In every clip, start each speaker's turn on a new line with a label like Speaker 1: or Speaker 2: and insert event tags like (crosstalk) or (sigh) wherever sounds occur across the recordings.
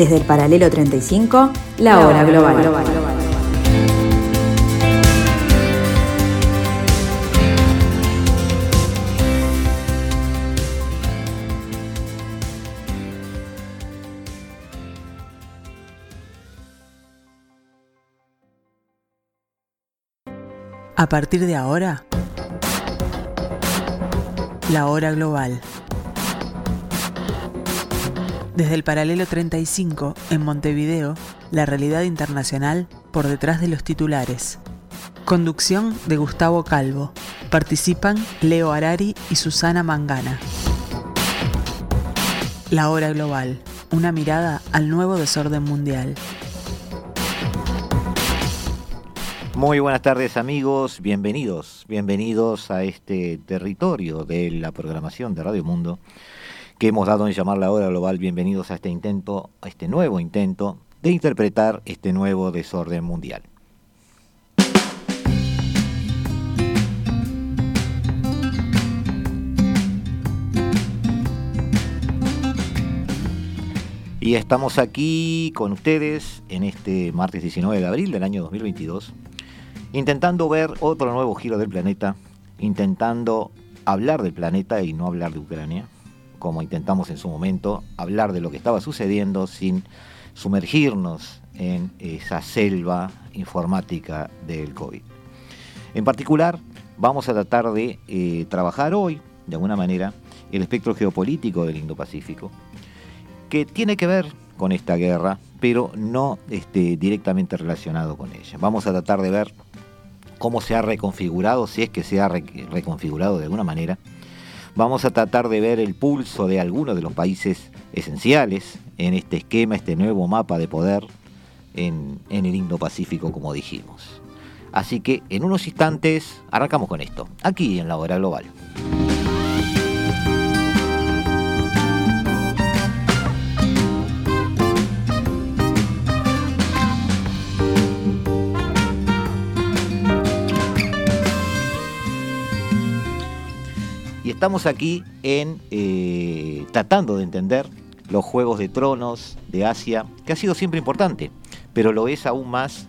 Speaker 1: Desde el paralelo 35, la, hora global.
Speaker 2: A partir de ahora, la hora global. Desde el paralelo 35, en Montevideo, la realidad internacional por detrás de los titulares. Conducción de Gustavo Calvo. Participan Leo Arari y Susana Mangana. La hora global. Una mirada al nuevo desorden mundial.
Speaker 3: Muy buenas tardes amigos, bienvenidos, bienvenidos a este territorio de la programación de Radio Mundo que hemos dado en llamar la hora global. Bienvenidos a este intento, a este nuevo intento de interpretar este nuevo desorden mundial. Y estamos aquí con ustedes en este martes 19 de abril del año 2022, intentando ver otro nuevo giro del planeta, intentando hablar del planeta y no hablar de Ucrania, como intentamos en su momento, hablar de lo que estaba sucediendo sin sumergirnos en esa selva informática del COVID. En particular, vamos a tratar de eh, trabajar hoy, de alguna manera, el espectro geopolítico del Indo-Pacífico, que tiene que ver con esta guerra, pero no este, directamente relacionado con ella. Vamos a tratar de ver cómo se ha reconfigurado, si es que se ha reconfigurado de alguna manera, Vamos a tratar de ver el pulso de algunos de los países esenciales en este esquema, este nuevo mapa de poder en, el Indo-Pacífico, como dijimos. Así que en unos instantes arrancamos con esto, aquí en la hora global. Estamos aquí en eh, tratando de entender los Juegos de Tronos de Asia, que ha sido siempre importante, pero lo es aún más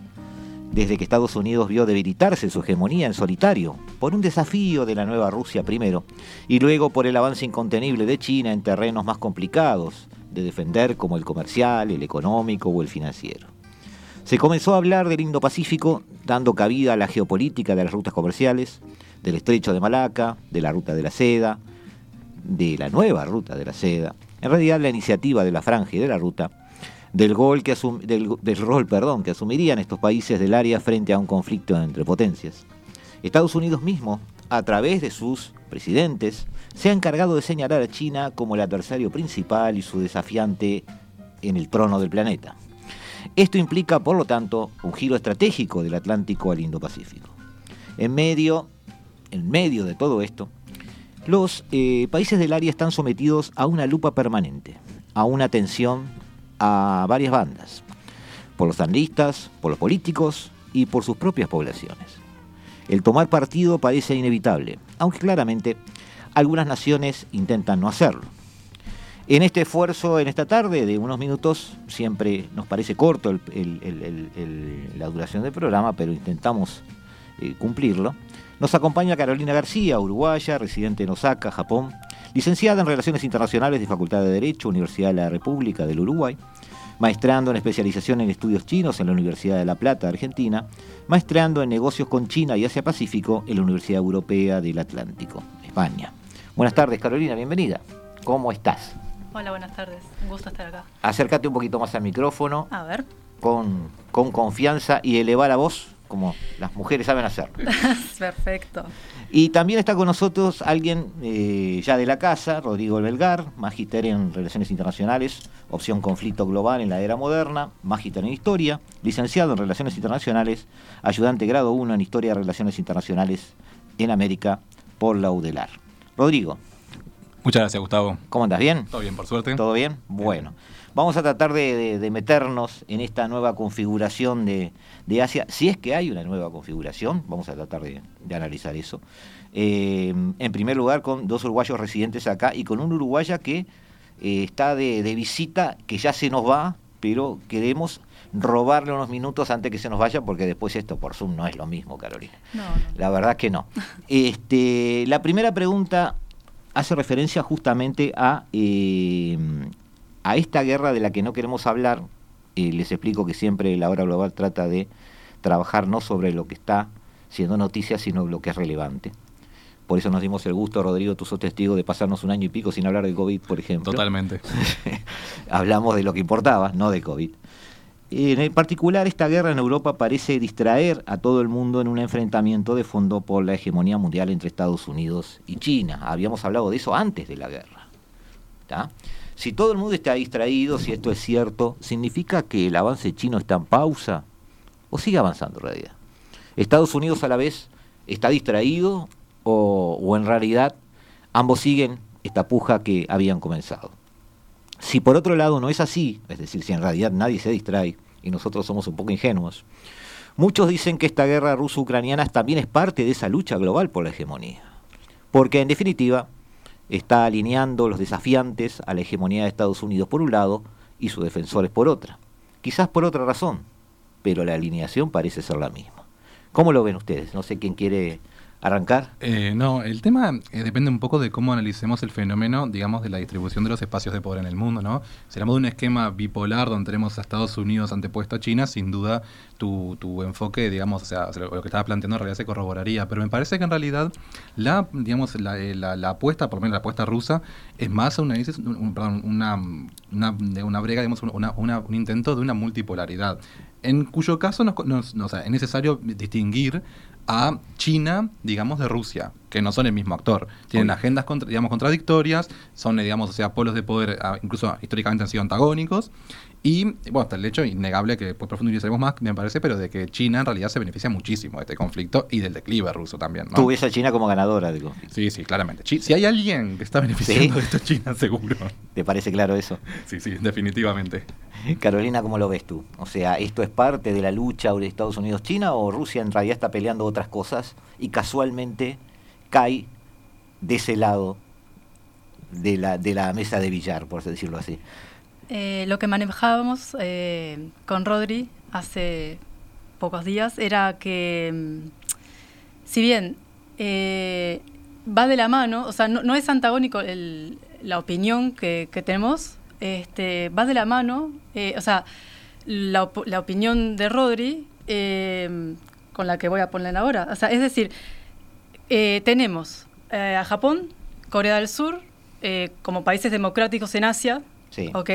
Speaker 3: desde que Estados Unidos vio debilitarse su hegemonía en solitario, por un desafío de la nueva Rusia primero, y luego por el avance incontenible de China en terrenos más complicados de defender como el comercial, el económico o el financiero. Se comenzó a hablar del Indo-Pacífico, dando cabida a la geopolítica de las rutas comerciales, del estrecho de Malaca, de la ruta de la seda, de la nueva ruta de la seda, en realidad la iniciativa de la franja y de la ruta, del, gol que del, rol perdón, que asumirían estos países del área frente a un conflicto entre potencias. Estados Unidos mismo, a través de sus presidentes, se ha encargado de señalar a China como el adversario principal y su desafiante en el trono del planeta. Esto implica, por lo tanto, un giro estratégico del Atlántico al Indo-Pacífico. En medio en medio de todo esto, los eh, países del área están sometidos a una lupa permanente, a una tensión a varias bandas, por los analistas, por los políticos y por sus propias poblaciones. El tomar partido parece inevitable, aunque claramente algunas naciones intentan no hacerlo. En este esfuerzo, en esta tarde de unos minutos, siempre nos parece corto la duración del programa, pero intentamos eh, cumplirlo. Nos acompaña Carolina García, uruguaya, residente en Osaka, Japón, licenciada en Relaciones Internacionales de Facultad de Derecho, Universidad de la República del Uruguay, maestrando en especialización en estudios chinos en la Universidad de La Plata, Argentina, maestrando en negocios con China y Asia Pacífico en la Universidad Europea del Atlántico, España. Buenas tardes, Carolina, bienvenida. ¿Cómo estás?
Speaker 4: Hola, buenas tardes. Un gusto estar acá.
Speaker 3: Acércate un poquito más al micrófono.
Speaker 4: A ver.
Speaker 3: Con, con confianza y eleva la voz como las mujeres saben hacer. (laughs)
Speaker 4: Perfecto.
Speaker 3: Y también está con nosotros alguien eh, ya de la casa, Rodrigo Belgar, magíster en Relaciones Internacionales, opción conflicto global en la era moderna, magíster en Historia, licenciado en Relaciones Internacionales, ayudante grado 1 en Historia de Relaciones Internacionales en América por la UDELAR. Rodrigo.
Speaker 5: Muchas gracias, Gustavo.
Speaker 3: ¿Cómo andas? ¿Bien?
Speaker 5: Todo bien, por suerte.
Speaker 3: ¿Todo bien? Bueno. Vamos a tratar de, meternos en esta nueva configuración de, Asia, si es que hay una nueva configuración, vamos a tratar de, analizar eso. Eh, en primer lugar, con dos uruguayos residentes acá y con un uruguaya que eh, está de, visita, que ya se nos va, pero queremos robarle unos minutos antes que se nos vaya, porque después esto por Zoom no es lo mismo, Carolina.
Speaker 4: No, no.
Speaker 3: La verdad que no. (laughs) Este, la primera pregunta hace referencia justamente a, eh, a esta guerra de la que no queremos hablar. Eh, les explico que siempre la hora global trata de trabajar no sobre lo que está siendo noticia, sino lo que es relevante. Por eso nos dimos el gusto, Rodrigo, tú sos testigo de pasarnos un año y pico sin hablar de COVID, por ejemplo.
Speaker 5: Totalmente. (laughs)
Speaker 3: Hablamos de lo que importaba, no de COVID. En particular, esta guerra en Europa parece distraer a todo el mundo en un enfrentamiento de fondo por la hegemonía mundial entre Estados Unidos y China. Habíamos hablado de eso antes de la guerra. ¿tá? Si todo el mundo está distraído, si esto es cierto, ¿significa que el avance chino está en pausa o sigue avanzando en realidad? ¿Estados Unidos a la vez está distraído o, o en realidad ambos siguen esta puja que habían comenzado? Si por otro lado no es así, es decir, si en realidad nadie se distrae y nosotros somos un poco ingenuos, muchos dicen que esta guerra ruso-ucraniana también es parte de esa lucha global por la hegemonía. Porque en definitiva está alineando los desafiantes a la hegemonía de Estados Unidos por un lado y sus defensores por otra. Quizás por otra razón, pero la alineación parece ser la misma. ¿Cómo lo ven ustedes? No sé quién quiere arrancar?
Speaker 5: Eh, no, el tema eh, depende un poco de cómo analicemos el fenómeno, digamos, de la distribución de los espacios de poder en el mundo, ¿no? Si hablamos de un esquema bipolar donde tenemos a Estados Unidos antepuesto a China, sin duda tu, tu enfoque, digamos, o sea, lo que estaba planteando en realidad se corroboraría, pero me parece que en realidad la, digamos, la, eh, la, apuesta, por lo menos la apuesta rusa, es más una, una, de una brega, digamos, una, una, un intento de una multipolaridad en cuyo caso nos, nos, no, o sea, es necesario distinguir a China, digamos, de Rusia, que no son el mismo actor. Tienen agendas, contra, digamos, contradictorias, son, digamos, o sea, polos de poder, incluso históricamente han sido antagónicos. Y, bueno, hasta el hecho innegable que pues, profundizaremos más, me parece, pero de que China en realidad se beneficia muchísimo de este conflicto y del declive ruso también. ¿no?
Speaker 3: Tú ves a China como ganadora del conflicto.
Speaker 5: Sí, sí, claramente. Chi si hay alguien que está beneficiando ¿Sí? de esto, China, seguro.
Speaker 3: ¿Te parece claro eso?
Speaker 5: Sí, sí, definitivamente.
Speaker 3: Carolina, ¿cómo lo ves tú? O sea, ¿esto es parte de la lucha de Estados Unidos-China o Rusia en realidad está peleando otras cosas y casualmente cae de ese lado de la, de la mesa de billar, por decirlo así?
Speaker 4: Eh, lo que manejábamos eh, con Rodri hace pocos días era que, mm, si bien eh, va de la mano, o sea, no, es antagónico el, la opinión que tenemos, este, va de la mano, o sea, la, op la, opinión de Rodri con la que voy a poner ahora. O sea, es decir, tenemos a Japón, Corea del Sur, como países democráticos en Asia,
Speaker 3: Sí.
Speaker 4: ¿Ok?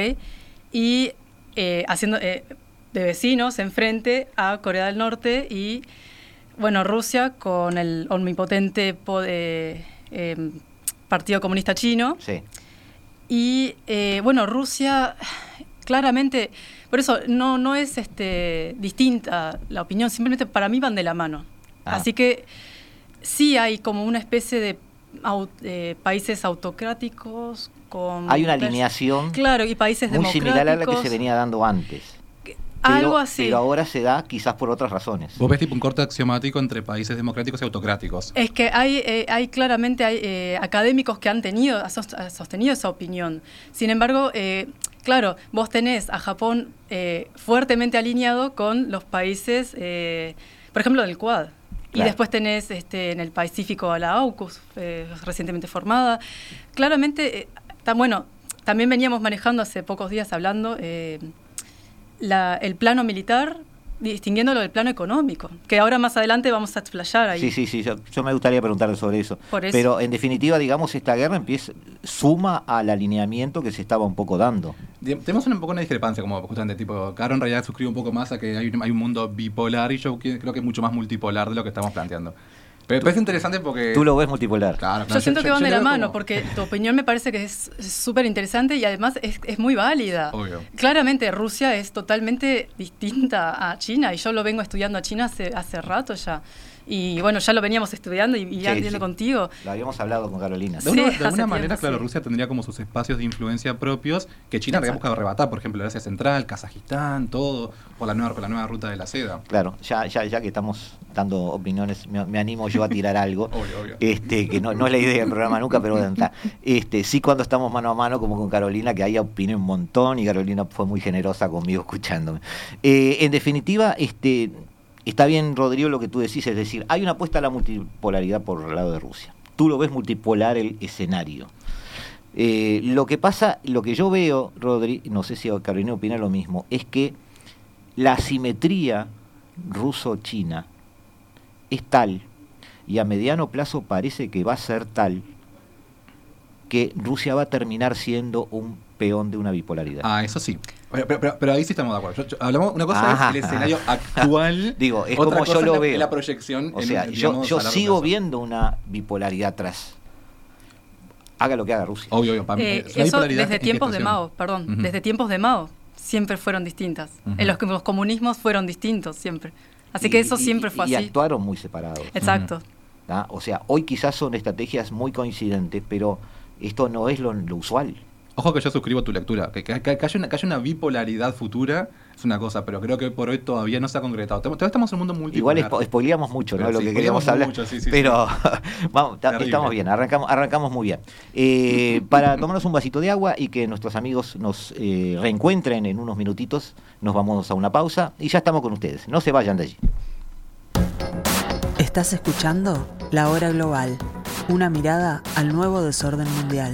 Speaker 4: Y eh, haciendo eh, de vecinos enfrente a Corea del Norte y, bueno, Rusia con el omnipotente eh, Partido Comunista Chino.
Speaker 3: Sí.
Speaker 4: Y, bueno, Rusia claramente, por eso no, no es este, distinta la opinión, simplemente para mí van de la mano. Ah. Así que sí hay como una especie de eh, países autocráticos con
Speaker 3: hay una alineación
Speaker 4: claro y países
Speaker 3: muy similar a la que se venía dando antes
Speaker 4: pero, algo así.
Speaker 3: pero ahora se da quizás por otras razones.
Speaker 5: Vos ves tipo un corte axiomático entre países democráticos y autocráticos.
Speaker 4: Es que hay eh, hay claramente hay eh, académicos que han tenido sostenido esa opinión. Sin embargo eh, claro vos tenés a Japón fuertemente alineado con los países por ejemplo del Quad. Claro. Y después tenés este, en el Pacífico a la AUKUS, eh, recientemente formada. Claramente, eh, tan, bueno, también veníamos manejando hace pocos días hablando eh, la, el plano militar, distinguiéndolo del plano económico, que ahora más adelante vamos a explayar ahí.
Speaker 3: Sí, sí, sí, yo, yo me gustaría preguntarle sobre eso.
Speaker 4: Por eso.
Speaker 3: Pero en definitiva, digamos, esta guerra empieza, suma al alineamiento que se estaba un poco dando.
Speaker 5: Tenemos un poco una discrepancia, como justamente, tipo, Caro en realidad suscribe un poco más a que hay un, hay un mundo bipolar y yo creo que es mucho más multipolar de lo que estamos planteando. Pero es interesante porque...
Speaker 3: Tú lo ves multipolar.
Speaker 5: Claro, claro.
Speaker 4: Yo siento
Speaker 5: yo,
Speaker 4: que van de la mano,
Speaker 5: como...
Speaker 4: porque tu opinión me parece que es súper interesante y además es, es, muy válida.
Speaker 5: Obvio.
Speaker 4: Claramente Rusia es totalmente distinta a China y yo lo vengo estudiando a China hace, hace rato ya. Y bueno, ya lo veníamos estudiando y, y ya
Speaker 3: Sí,
Speaker 4: contigo.
Speaker 3: Lo habíamos hablado con Carolina.
Speaker 5: De,
Speaker 4: Sí,
Speaker 5: una- de alguna
Speaker 4: tiempo,
Speaker 5: manera, claro,
Speaker 4: sí.
Speaker 5: Rusia tendría como sus espacios de influencia propios que China habría buscado arrebatar, por ejemplo, el Asia Central, Kazajistán, todo, por la nueva, por la nueva ruta de la seda.
Speaker 3: Claro, ya, ya, ya que estamos dando opiniones, me, me animo yo a tirar algo. (laughs)
Speaker 5: Obvio, obvio.
Speaker 3: Este, que no, no es la idea del programa nunca, pero bueno, está. Este, sí cuando estamos mano a mano, como con Carolina, que ahí opiné un montón y Carolina fue muy generosa conmigo escuchándome. Eh, en definitiva, este, está bien, Rodrigo, lo que tú decís, es decir, hay una apuesta a la multipolaridad por el lado de Rusia. Tú lo ves multipolar el escenario. Eh, lo que pasa, lo que yo veo, Rodri, no sé si Carolina opina lo mismo, es que la asimetría ruso-china es tal, y a mediano plazo parece que va a ser tal, que Rusia va a terminar siendo un peón de una bipolaridad.
Speaker 5: Ah, eso sí. Pero, pero- ahí sí estamos de acuerdo. Yo- yo- hablamos, una cosa
Speaker 3: Ajá.
Speaker 5: es el escenario (laughs) actual.
Speaker 3: Digo, es
Speaker 5: otra
Speaker 3: como yo
Speaker 5: cosa
Speaker 3: lo
Speaker 5: la,
Speaker 3: veo.
Speaker 5: la proyección.
Speaker 3: o
Speaker 5: en,
Speaker 3: sea, yo,
Speaker 5: digamos,
Speaker 3: yo sigo
Speaker 5: plazo.
Speaker 3: viendo una bipolaridad atrás. Haga lo que haga Rusia.
Speaker 5: Obvio, obvio. para mí,
Speaker 4: Eh, eso desde
Speaker 5: en
Speaker 4: tiempos de. Mao, perdón, desde tiempos de Mao siempre fueron distintas. En los que los comunismos fueron distintos siempre. Así que
Speaker 3: Y-
Speaker 4: eso
Speaker 3: y-
Speaker 4: siempre fue
Speaker 3: y
Speaker 4: así.
Speaker 3: actuaron muy separados.
Speaker 4: Exacto.
Speaker 3: ¿tá? O sea, hoy quizás son estrategias muy coincidentes, pero esto no es lo, lo usual.
Speaker 5: Ojo que yo suscribo tu lectura. Que, que- haya una, que haya una bipolaridad futura es una cosa, pero creo que por hoy todavía no se ha concretado. Todavía estamos en un mundo multipolar.
Speaker 3: Igual spoileamos mucho, ¿no?
Speaker 5: Pero
Speaker 3: lo
Speaker 5: sí,
Speaker 3: que queríamos hablar.
Speaker 5: mucho, sí, sí,
Speaker 3: pero (laughs) vamos,
Speaker 5: Terrible.
Speaker 3: estamos bien, arrancamos, arrancamos muy bien. Eh, para tomarnos un vasito de agua y que nuestros amigos nos eh, reencuentren en unos minutitos, nos vamos a una pausa y ya estamos con ustedes. No se vayan de allí.
Speaker 2: Estás escuchando La Hora Global, una mirada al nuevo desorden mundial.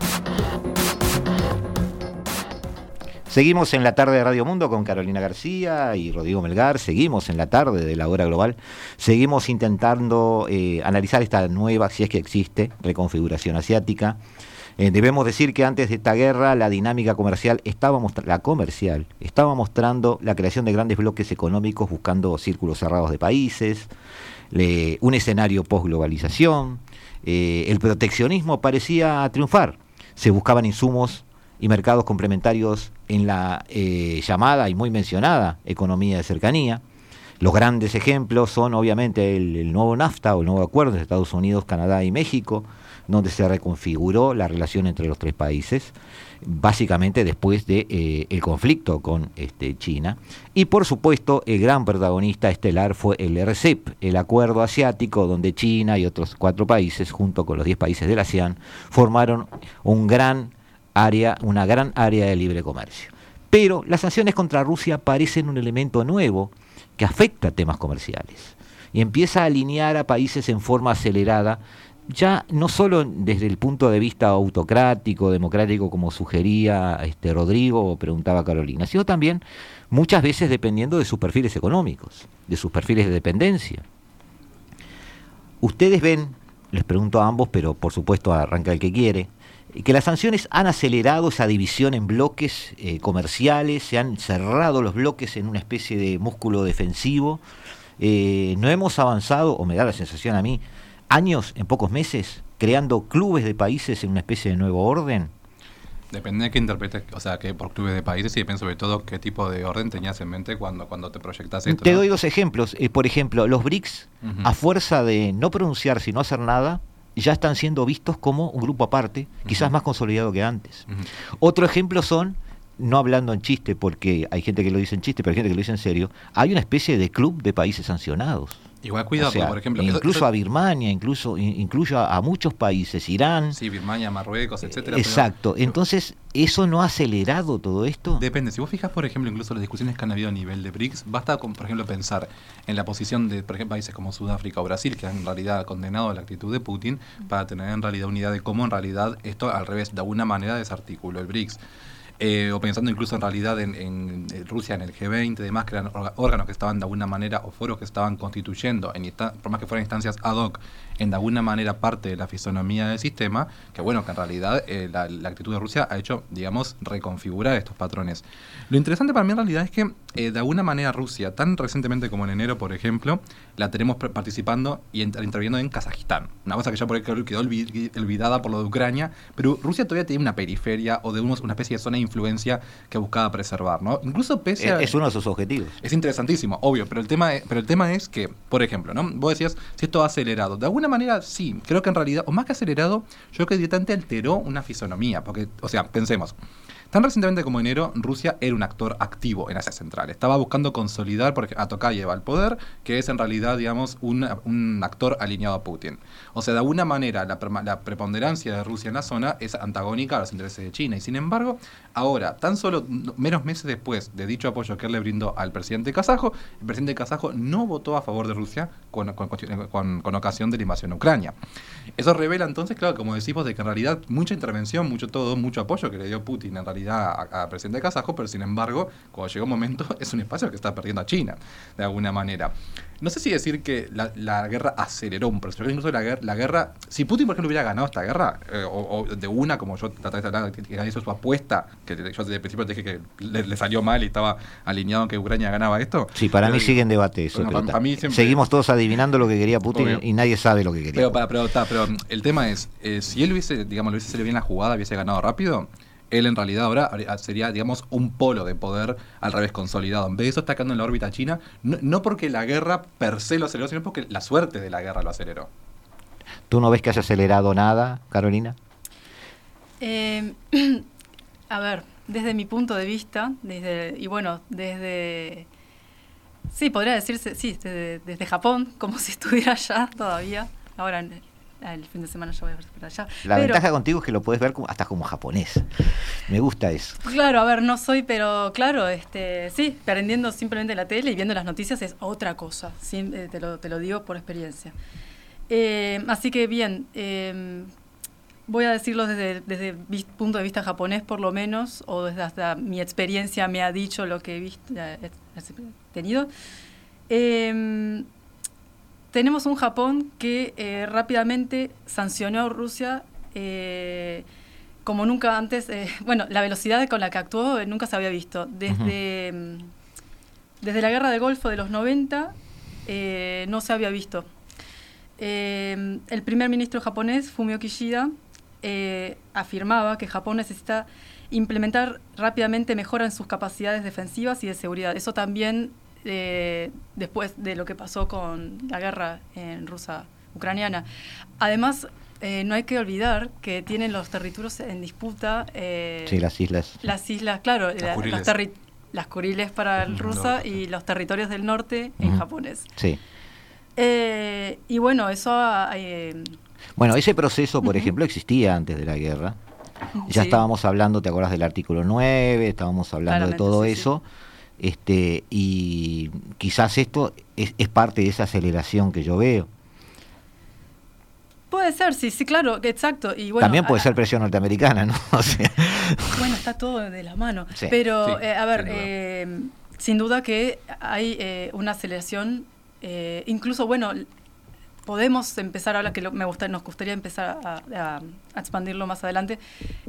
Speaker 3: Seguimos en la tarde de Radio Mundo con Carolina García y Rodrigo Melgar. Seguimos en la tarde de la hora global. Seguimos intentando eh, analizar esta nueva, si es que existe, reconfiguración asiática. Eh, debemos decir que antes de esta guerra la dinámica comercial estaba la comercial estaba mostrando la creación de grandes bloques económicos buscando círculos cerrados de países, un escenario post-globalización. eh, el proteccionismo parecía triunfar. Se buscaban insumos y mercados complementarios en la eh, llamada y muy mencionada economía de cercanía. Los grandes ejemplos son obviamente el, nuevo NAFTA o el nuevo acuerdo de Estados Unidos, Canadá y México, donde se reconfiguró la relación entre los tres países, básicamente después del de, eh, el conflicto con este, China. Y por supuesto, el gran protagonista estelar fue el RCEP, el acuerdo asiático, donde China y otros cuatro países, junto con los diez países de la ASEAN, formaron un gran área, una gran área de libre comercio. Pero las sanciones contra Rusia parecen un elemento nuevo que afecta temas comerciales y empieza a alinear a países en forma acelerada, ya no solo desde el punto de vista autocrático, democrático, como sugería este Rodrigo o preguntaba Carolina, sino también muchas veces dependiendo de sus perfiles económicos, de sus perfiles de dependencia. Ustedes ven, les pregunto a ambos, pero por supuesto arranca el que quiere, que las sanciones han acelerado esa división en bloques eh, comerciales, se han cerrado los bloques en una especie de músculo defensivo. Eh, no hemos avanzado, o me da la sensación a mí, años en pocos meses, creando clubes de países en una especie de nuevo orden.
Speaker 5: Depende de qué interpretes, o sea, que por clubes de países y depende sobre todo qué tipo de orden tenías en mente cuando, cuando te proyectas esto.
Speaker 3: Te
Speaker 5: ¿no?
Speaker 3: doy dos ejemplos. Eh, por ejemplo, los BRICS, a fuerza de no pronunciar sino hacer nada, ya están siendo vistos como un grupo aparte, quizás más consolidado que antes. Otro ejemplo son, no hablando en chiste, porque hay gente que lo dice en chiste, pero hay gente que lo dice en serio, hay una especie de club de países sancionados.
Speaker 5: Igual cuidado,
Speaker 3: O sea,
Speaker 5: por ejemplo.
Speaker 3: incluso
Speaker 5: eso-
Speaker 3: a Birmania, incluso, in- incluso a, a muchos países, Irán.
Speaker 5: Sí, Birmania, Marruecos, etcétera. pero-
Speaker 3: Exacto. Entonces, ¿eso no ha acelerado todo esto?
Speaker 5: Depende, si vos fijas, por ejemplo, incluso las discusiones que han habido a nivel de BRICS, basta con, por ejemplo, pensar en la posición de, por ejemplo, países como Sudáfrica o Brasil, que han en realidad condenado la actitud de Putin, para tener en realidad unidad de cómo en realidad esto al revés, de alguna manera desarticuló el BRICS. Eh, o pensando incluso en realidad en, Rusia en el G20 y demás, que eran órganos que estaban de alguna manera, o foros que estaban constituyendo, en por más que fueran instancias ad hoc, en de alguna manera parte de la fisonomía del sistema, que bueno, que en realidad eh, la, actitud de Rusia ha hecho, digamos, reconfigurar estos patrones. Lo interesante para mí en realidad es que eh, de alguna manera Rusia, tan recientemente como en enero, por ejemplo, la tenemos participando y interviniendo en Kazajistán. Una cosa que ya por ahí quedó quedó olvi- olvidada por lo de Ucrania, pero Rusia todavía tiene una periferia o de una especie de zona influencia que buscaba preservar, ¿no? Incluso pese
Speaker 3: Es,
Speaker 5: a...
Speaker 3: es uno de sus objetivos.
Speaker 5: Es interesantísimo, obvio, pero el tema es, pero el tema es que, por ejemplo, ¿no? Vos decías si esto ha acelerado. De alguna manera sí, creo que en realidad, o más que acelerado, yo creo que directamente alteró una fisonomía, porque, o sea, pensemos. Tan recientemente como enero, Rusia era un actor activo en Asia Central. Estaba buscando consolidar por ejemplo, a Tokayev al poder, que es en realidad, digamos, un, un actor alineado a Putin. O sea, de alguna manera, la, la preponderancia de Rusia en la zona es antagónica a los intereses de China. Y sin embargo, ahora, tan solo menos meses después de dicho apoyo que él le brindó al presidente kazajo, el presidente kazajo no votó a favor de Rusia con, con- con- con ocasión de la invasión a Ucrania. Eso revela entonces, claro, como decimos, de que en realidad mucha intervención, mucho todo, mucho apoyo que le dio Putin en realidad a- presidente kazajo, pero sin embargo, cuando llegó un momento, (laughs) es un espacio que está perdiendo a China, de alguna manera. No sé si decir que la, la guerra aceleró un proceso, incluso la, la guerra, si Putin, por ejemplo, hubiera ganado esta guerra, eh, o, o de una, como yo traté de hablar, que, que hizo su apuesta, que yo desde el principio dije que le, le salió mal y estaba alineado en que Ucrania ganaba esto.
Speaker 3: Sí, para
Speaker 5: Pero
Speaker 3: mí sigue en debate eso.
Speaker 5: bueno,
Speaker 3: pero
Speaker 5: para-
Speaker 3: ta-
Speaker 5: para mí siempre-
Speaker 3: Seguimos todos adivinando lo que quería Putin
Speaker 5: Obvio.
Speaker 3: y nadie sabe lo que quería.
Speaker 5: Pero, el tema es, eh, si él hubiese, digamos, le hubiese salido bien la jugada, hubiese ganado rápido, él en realidad ahora sería, digamos, un polo de poder al revés consolidado. En vez de eso está quedando en la órbita china, no, no porque la guerra per se lo aceleró, sino porque la suerte de la guerra lo aceleró.
Speaker 3: ¿Tú no ves que haya acelerado nada, Carolina?
Speaker 4: Eh, (clears throat) a ver, desde mi punto de vista, desde y bueno, desde sí, podría decirse, sí, desde, desde Japón, como (laughs) si estuviera allá todavía. Ahora en- el fin de semana ya voy a ver para allá.
Speaker 3: La
Speaker 4: Pero-
Speaker 3: ventaja contigo es que lo puedes ver hasta como japonés. Me gusta eso.
Speaker 4: Claro, a ver, no soy, pero claro, este, sí, prendiendo simplemente la tele y viendo las noticias es otra cosa, sí, eh, te, lo, te lo digo por experiencia. Eh, así que bien, eh, voy a decirlo desde, desde el punto de vista japonés por lo menos, o desde hasta mi experiencia me ha dicho lo que he visto, eh, he tenido. Eh, tenemos un Japón que eh, rápidamente sancionó a Rusia eh, como nunca antes. eh, (laughs) bueno, la velocidad con la que actuó nunca se había visto. Desde, mm, desde la guerra del Golfo de los 90 eh, no se había visto. El primer ministro japonés, Fumio Kishida, afirmaba que Japón necesita implementar rápidamente mejoras en sus capacidades defensivas y de seguridad. Eso también eh, después de lo que pasó con la guerra en rusa ucraniana. Además, eh, no hay que olvidar que tienen los territorios en disputa. eh,
Speaker 3: Sí, las islas.
Speaker 4: las islas, claro,
Speaker 5: Las
Speaker 4: la-
Speaker 5: Kuriles.
Speaker 4: los terri- las Kuriles para el rusa
Speaker 5: no,
Speaker 4: y los territorios del norte en japonés.
Speaker 3: Sí.
Speaker 4: Eh, y bueno, eso eh,
Speaker 3: Bueno, ese proceso, por ejemplo, existía antes de la guerra. Ya
Speaker 4: sí.
Speaker 3: estábamos hablando, ¿te acuerdas del artículo 9? Estábamos hablando de todo
Speaker 4: sí, sí.
Speaker 3: Este, y quizás esto es, es parte de esa aceleración que yo veo.
Speaker 4: Puede ser, sí, sí, claro, exacto. Y bueno,
Speaker 3: También puede
Speaker 4: a-
Speaker 3: ser presión norteamericana, ¿no? (laughs) O sea,
Speaker 4: Bueno, está todo de la mano.
Speaker 3: Sí,
Speaker 4: Pero,
Speaker 5: sí,
Speaker 4: eh, a ver,
Speaker 5: sin duda.
Speaker 4: eh, sin duda que hay eh, una aceleración. eh, incluso, bueno, podemos empezar ahora que lo- me gusta, nos gustaría empezar a, a- a expandirlo más adelante,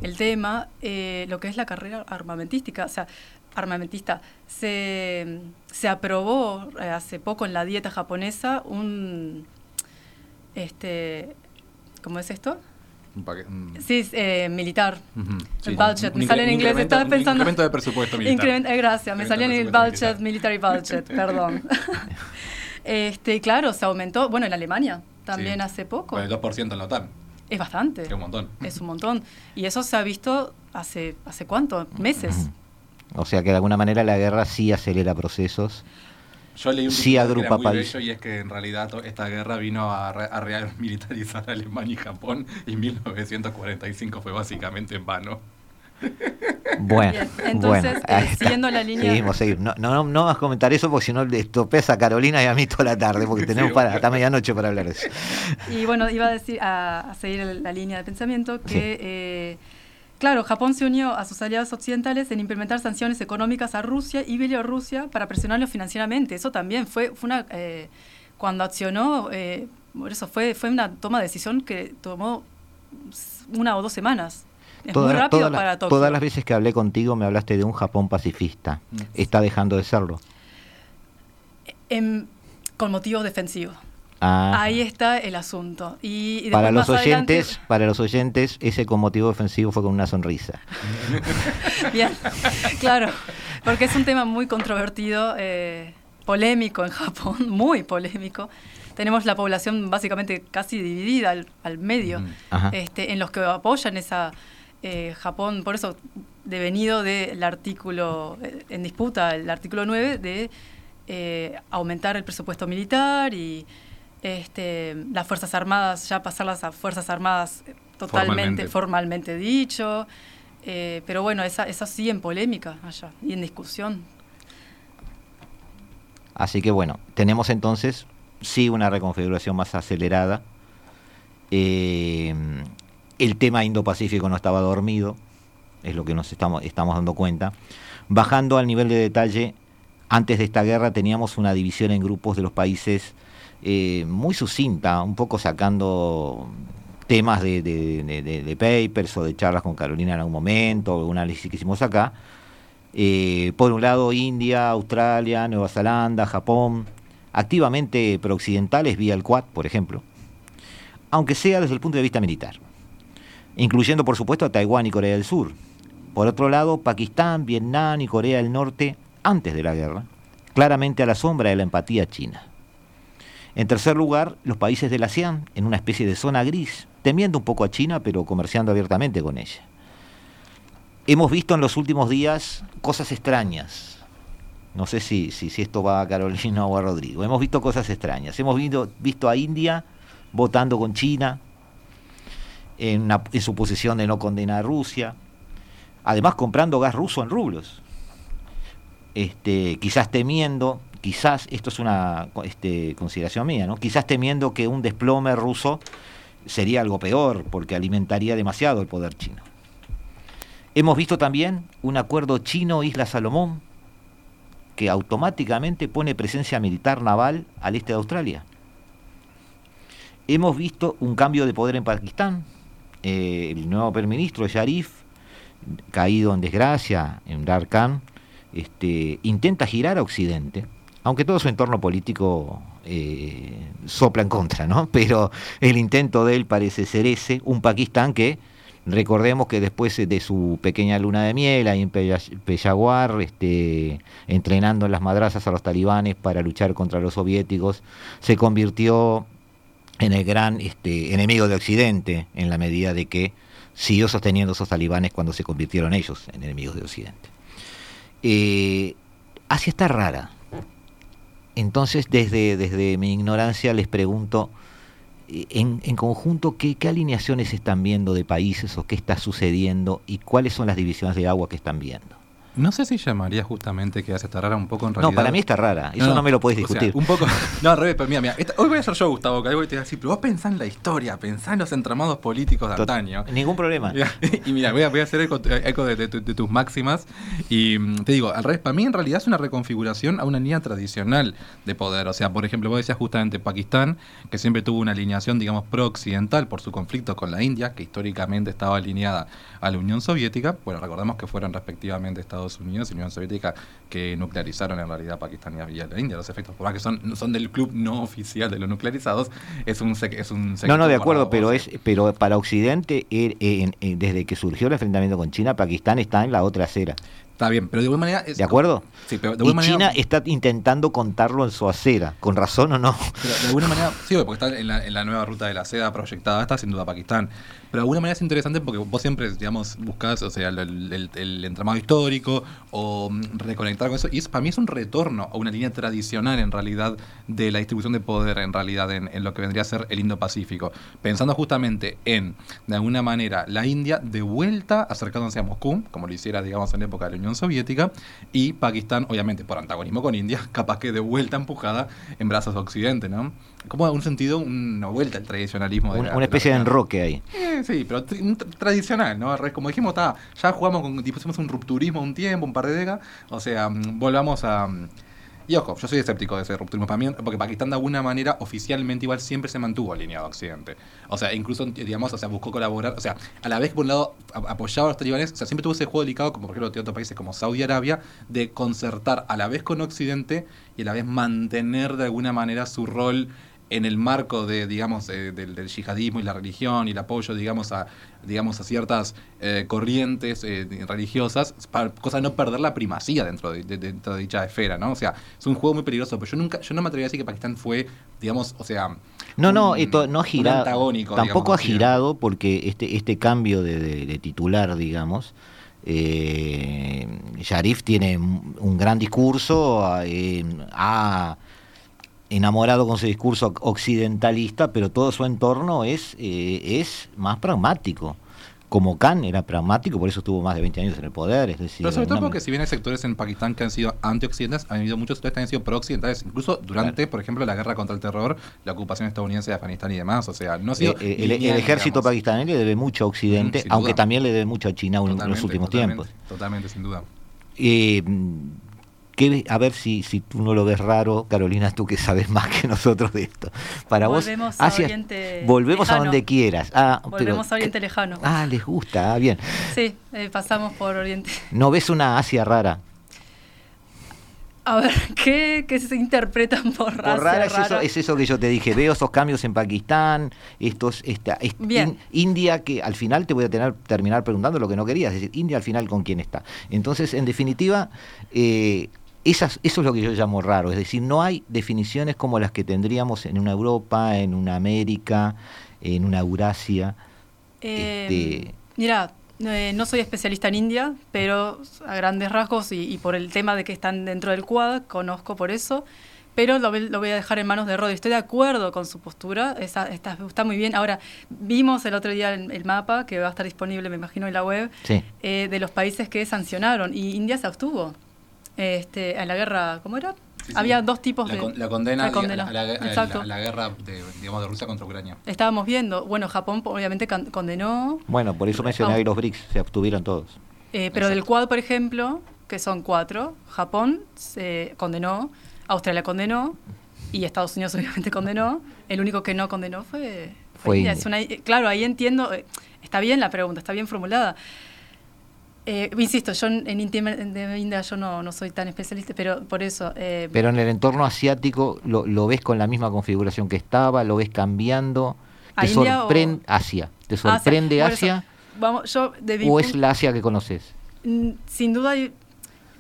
Speaker 4: el tema, eh, lo que es la carrera armamentística. O sea, armamentista. Se, se aprobó eh, hace poco en la dieta japonesa un. Este, ¿Cómo es esto?
Speaker 5: Un paque- un-
Speaker 4: Sí, eh, militar.
Speaker 5: Sí,
Speaker 4: El budget, me sale en inglés, estaba
Speaker 5: un
Speaker 4: pensando-
Speaker 5: incremento de presupuesto militar.
Speaker 4: Eh, gracias, me salía en el budget,
Speaker 5: militar.
Speaker 4: military budget, perdón. (laughs) este, claro, se aumentó, bueno, en Alemania también
Speaker 5: Sí.
Speaker 4: hace poco.
Speaker 5: Con el 2% en la OTAN,
Speaker 4: Es bastante.
Speaker 5: es un montón.
Speaker 4: Es un montón. Y eso se ha visto hace, ¿hace cuánto? Meses.
Speaker 3: O sea que de alguna manera la guerra sí acelera procesos.
Speaker 5: Yo leí un
Speaker 3: sí
Speaker 5: titular que
Speaker 3: agrupa
Speaker 5: era muy
Speaker 3: países.
Speaker 5: bello y es que en realidad esta guerra vino a, re- a remilitarizar a Alemania y Japón y 1945 fue básicamente en vano.
Speaker 3: Bueno,
Speaker 4: Bien, entonces,
Speaker 3: bueno,
Speaker 4: eh, siguiendo la línea-
Speaker 3: Seguimos, seguimos. No, no, no, vas a comentar eso porque si no le estropeas a Carolina y a mí toda la tarde, porque (laughs) tenemos
Speaker 5: Sí,
Speaker 3: para, hasta medianoche para hablar de eso.
Speaker 4: Y bueno, iba a decir, a, a seguir la línea de pensamiento que,
Speaker 3: Sí.
Speaker 4: eh, claro, Japón se unió a sus aliados occidentales en implementar sanciones económicas a Rusia y Bielorrusia para presionarlos financieramente. Eso también fue, fue una, eh, cuando accionó, eh, por eso fue, fue una toma de decisión que tomó una o dos semanas. Es
Speaker 3: Toda-
Speaker 4: muy rápido para Tokio.
Speaker 3: todas las veces que hablé contigo me hablaste de un Japón pacifista. ¿Está dejando de serlo?
Speaker 4: Em, con motivos defensivos.
Speaker 3: Ah,
Speaker 4: Ahí está el asunto. Y,
Speaker 3: para los
Speaker 4: adelante-
Speaker 3: oyentes, para los oyentes, ese con motivo defensivo fue con una sonrisa. (laughs)
Speaker 4: Bien, claro, porque es un tema muy controvertido, eh, polémico en Japón, (laughs) muy polémico. Tenemos la población básicamente casi dividida al, al medio,
Speaker 5: Mm.
Speaker 4: Este, en los que apoyan esa eh, Japón, por eso devenido del artículo eh, en disputa, el artículo 9, de eh, aumentar el presupuesto militar y este, las Fuerzas Armadas, ya pasarlas a Fuerzas Armadas eh, totalmente
Speaker 5: Formalmente.
Speaker 4: formalmente dicho. Eh, pero bueno, esa, eso sí en polémica allá y en discusión.
Speaker 3: Así que bueno, tenemos entonces sí una reconfiguración más acelerada. Eh, el tema Indo-Pacífico no estaba dormido, es lo que nos estamos, estamos dando cuenta. Bajando al nivel de detalle, antes de esta guerra teníamos una división en grupos de los países eh, muy sucinta, un poco sacando temas de, de- papers o de charlas con Carolina en algún momento, un análisis que hicimos acá. Eh, por un lado, India, Australia, Nueva Zelanda, Japón, activamente prooccidentales vía el Quad, por ejemplo, aunque sea desde el punto de vista militar, incluyendo por supuesto a Taiwán y Corea del Sur. Por otro lado, Pakistán, Vietnam y Corea del Norte, antes de la guerra, claramente a la sombra de la empatía china. En tercer lugar, los países del ASEAN, en una especie de zona gris, temiendo un poco a China, pero comerciando abiertamente con ella. Hemos visto en los últimos días cosas extrañas. No sé si, si, esto va a Carolina o a Rodrigo. Hemos visto cosas extrañas. Hemos visto, visto a India votando con China en su posición de no condenar a Rusia. Además comprando gas ruso en rublos. Este, quizás temiendo, quizás, esto es una este, consideración mía, ¿no? quizás temiendo que un desplome ruso sería algo peor porque alimentaría demasiado el poder chino. Hemos visto también un acuerdo chino-Isla Salomón que automáticamente pone presencia militar naval al este de Australia. Hemos visto un cambio de poder en Pakistán. Eh, el nuevo primer ministro, Sharif, caído en desgracia, en Khan, este, intenta girar a Occidente, aunque todo su entorno político eh, sopla en contra, ¿no? (laughs) Pero el intento de él parece ser ese, un Pakistán que, recordemos que después de su pequeña luna de miel ahí en Peya- Peshawar, este, entrenando en las madrazas a los talibanes para luchar contra los soviéticos, se convirtió en el gran este, enemigo de Occidente, en la medida de que siguió sosteniendo esos talibanes cuando se convirtieron ellos en enemigos de Occidente. Eh, Asia está rara. Entonces, desde, desde mi ignorancia les pregunto, eh, en, en conjunto, ¿qué, ¿qué alineaciones están viendo de países o qué está sucediendo y cuáles son las divisiones de agua que están viendo?
Speaker 5: No sé si llamaría justamente que hace esta rara un poco en realidad.
Speaker 3: No, para mí está rara, eso no, me lo puedes
Speaker 5: o sea,
Speaker 3: discutir.
Speaker 5: un poco. No, al revés, pero mira, mira. esta- hoy voy a ser yo, Gustavo, que hoy te voy a decir, pero vos pensá en la historia, pensá en los entramados políticos de antaño.
Speaker 3: Ningún problema. (laughs)
Speaker 5: Y mira, voy a, voy a hacer eco, eco de, de tu- de tus máximas. Y mm, te digo, al revés, para mí en realidad es una reconfiguración a una línea tradicional de poder. O sea, por ejemplo, vos decías justamente Pakistán, que siempre tuvo una alineación, digamos, pro-occidental por su conflicto con la India, que históricamente estaba alineada a la Unión Soviética. Bueno, recordemos que fueron respectivamente Estados Unidos y Unión Soviética que nuclearizaron en realidad Pakistán y la India. Los efectos, por más que son, son del club no oficial de los nuclearizados, es un, es un
Speaker 3: No, no, de acuerdo, pero es, pero para Occidente, er- en- en- desde que surgió el enfrentamiento con China, Pakistán está en la otra acera.
Speaker 5: Está bien, pero de alguna manera... Es
Speaker 3: ¿De acuerdo?
Speaker 5: Sí, pero de
Speaker 3: y
Speaker 5: alguna
Speaker 3: China está intentando contarlo en su acera, ¿con razón o no?
Speaker 5: Pero de alguna manera, sí, porque está en la, en la nueva ruta de la seda proyectada, está sin duda Pakistán. Pero de alguna manera es interesante porque vos siempre, digamos, buscás, o sea, el, el- el entramado histórico o mm, reconectar con eso. Y es, para mí es un retorno a una línea tradicional, en realidad, de la distribución de poder, en realidad, en, en lo que vendría a ser el Indo-Pacífico. Pensando justamente en, de alguna manera, la India de vuelta acercándose a Moscú, como lo hiciera, digamos, en la época de la Unión Soviética, y Pakistán, obviamente, por antagonismo con India, (laughs) capaz que de vuelta empujada en brazos de Occidente, ¿no? Como un sentido, una vuelta al tradicionalismo. De
Speaker 3: Una,
Speaker 5: la-
Speaker 3: una
Speaker 5: de la
Speaker 3: especie de enroque ahí.
Speaker 5: Eh, sí, pero tradicional, ¿no? Como dijimos, está, ya jugamos con, pusimos un rupturismo un tiempo, un par de décadas, o sea, mm, volvamos a... mm, Y ojo, yo soy escéptico de ese rupturismo para mí, porque Pakistán de alguna manera oficialmente igual siempre se mantuvo alineado a Occidente. O sea, incluso, digamos, o sea, buscó colaborar, o sea, a la vez que por un lado apoyaba a los talibanes, o sea, siempre tuvo ese juego delicado, como por ejemplo de otros países como Saudi Arabia, de concertar a la vez con Occidente y a la vez mantener de alguna manera su rol en el marco de, digamos, eh, del, del yihadismo y la religión y el apoyo, digamos, a, digamos, a ciertas eh, corrientes eh, religiosas, para cosa de no perder la primacía dentro de, de- dentro de dicha esfera, ¿no? O sea, es un juego muy peligroso, pero yo nunca, yo no me atrevería a decir que Pakistán fue, digamos, o sea,
Speaker 3: No, no,
Speaker 5: un-
Speaker 3: esto no ha girado.
Speaker 5: antagónico,
Speaker 3: Tampoco
Speaker 5: digamos,
Speaker 3: ha girado porque este, este cambio de, de- de titular, digamos, eh, Sharif tiene un un gran discurso, eh, ha enamorado con su discurso occidentalista, pero todo su entorno es, eh, es más pragmático. Como Khan era pragmático, por eso estuvo más de 20 años en el poder. Es decir,
Speaker 5: Pero sobre todo porque si bien hay sectores en Pakistán que han sido antioccidentales, han habido muchos sectores que han sido prooccidentales, incluso durante, por ejemplo, la guerra contra el terror, la ocupación estadounidense de Afganistán y demás. O sea, no ha sido.
Speaker 3: Eh, eh, el, ejército
Speaker 5: digamos.
Speaker 3: pakistaní le debe mucho a Occidente,
Speaker 5: Mm,
Speaker 3: aunque
Speaker 5: duda.
Speaker 3: también le debe mucho a China en los últimos
Speaker 5: totalmente,
Speaker 3: tiempos.
Speaker 5: Totalmente, sin duda.
Speaker 3: Eh, ¿qué- a ver si, si tú no lo ves raro, Carolina, tú que sabes más que nosotros de esto. Para
Speaker 4: Volvemos
Speaker 3: vos,
Speaker 4: a
Speaker 3: Asia-
Speaker 4: Oriente
Speaker 3: volvemos a
Speaker 4: lejano.
Speaker 3: donde quieras. Ah,
Speaker 4: Volvemos
Speaker 3: pero-
Speaker 4: a Oriente Lejano.
Speaker 3: Ah, les gusta, ah, bien.
Speaker 4: Sí, eh, pasamos por Oriente.
Speaker 3: ¿No ves una Asia rara?
Speaker 4: A ver, (laughs) ¿qué, qué se interpretan por raza
Speaker 3: Por rara es eso,
Speaker 4: rara?
Speaker 3: es eso que yo te dije. Veo esos cambios en Pakistán, estos, esta, est-
Speaker 4: Bien.
Speaker 3: in- India, que al final te voy a tener, terminar preguntando lo que no querías, es decir, India al final con quién está. Entonces, en definitiva, eh, esas, eso es lo que yo llamo raro, es decir, no hay definiciones como las que tendríamos en una Europa, en una América, en una Eurasia.
Speaker 4: Eh,
Speaker 3: este-
Speaker 4: Mira, eh, no soy especialista en India, pero a grandes rasgos y, y por el tema de que están dentro del Quad, conozco por eso. Pero lo, lo voy a dejar en manos de Rodi. Estoy de acuerdo con su postura, esa- está, está muy bien. Ahora, vimos el otro día el, el mapa, que va a estar disponible, me imagino, en la web,
Speaker 3: Sí.
Speaker 4: eh, de los países que sancionaron. Y India se abstuvo este, en la guerra, ¿cómo era?
Speaker 5: Sí, sí.
Speaker 4: Había dos tipos
Speaker 5: La,
Speaker 4: de...
Speaker 5: con- la condena
Speaker 4: la condena,
Speaker 5: a la, a la-
Speaker 4: exacto.
Speaker 5: a la guerra de, digamos, de Rusia contra Ucrania.
Speaker 4: Estábamos viendo, bueno, Japón obviamente can- condenó,
Speaker 3: Bueno, por eso mencioné
Speaker 4: Ah.
Speaker 3: ahí los BRICS, se abstuvieron todos.
Speaker 4: Eh, pero del. Quad, por ejemplo, que son cuatro, Japón se condenó, Australia condenó y Estados Unidos (laughs) obviamente condenó. El único que no condenó fue,
Speaker 3: Fue
Speaker 4: India.
Speaker 3: India.
Speaker 4: Es una- claro, ahí entiendo, eh, está bien la pregunta, está bien formulada. Eh, insisto, yo en India, yo no, no soy tan especialista, pero por eso... eh,
Speaker 3: Pero en el entorno asiático lo, lo ves con la misma configuración que estaba, lo ves cambiando.
Speaker 4: ¿A
Speaker 3: ¿Te
Speaker 4: o-
Speaker 3: sorprende Asia? ¿Te
Speaker 4: Asia,
Speaker 3: sorprende Asia?
Speaker 4: vamos, yo de mi
Speaker 3: ¿O es la Asia que conoces?
Speaker 4: Mm, Sin duda,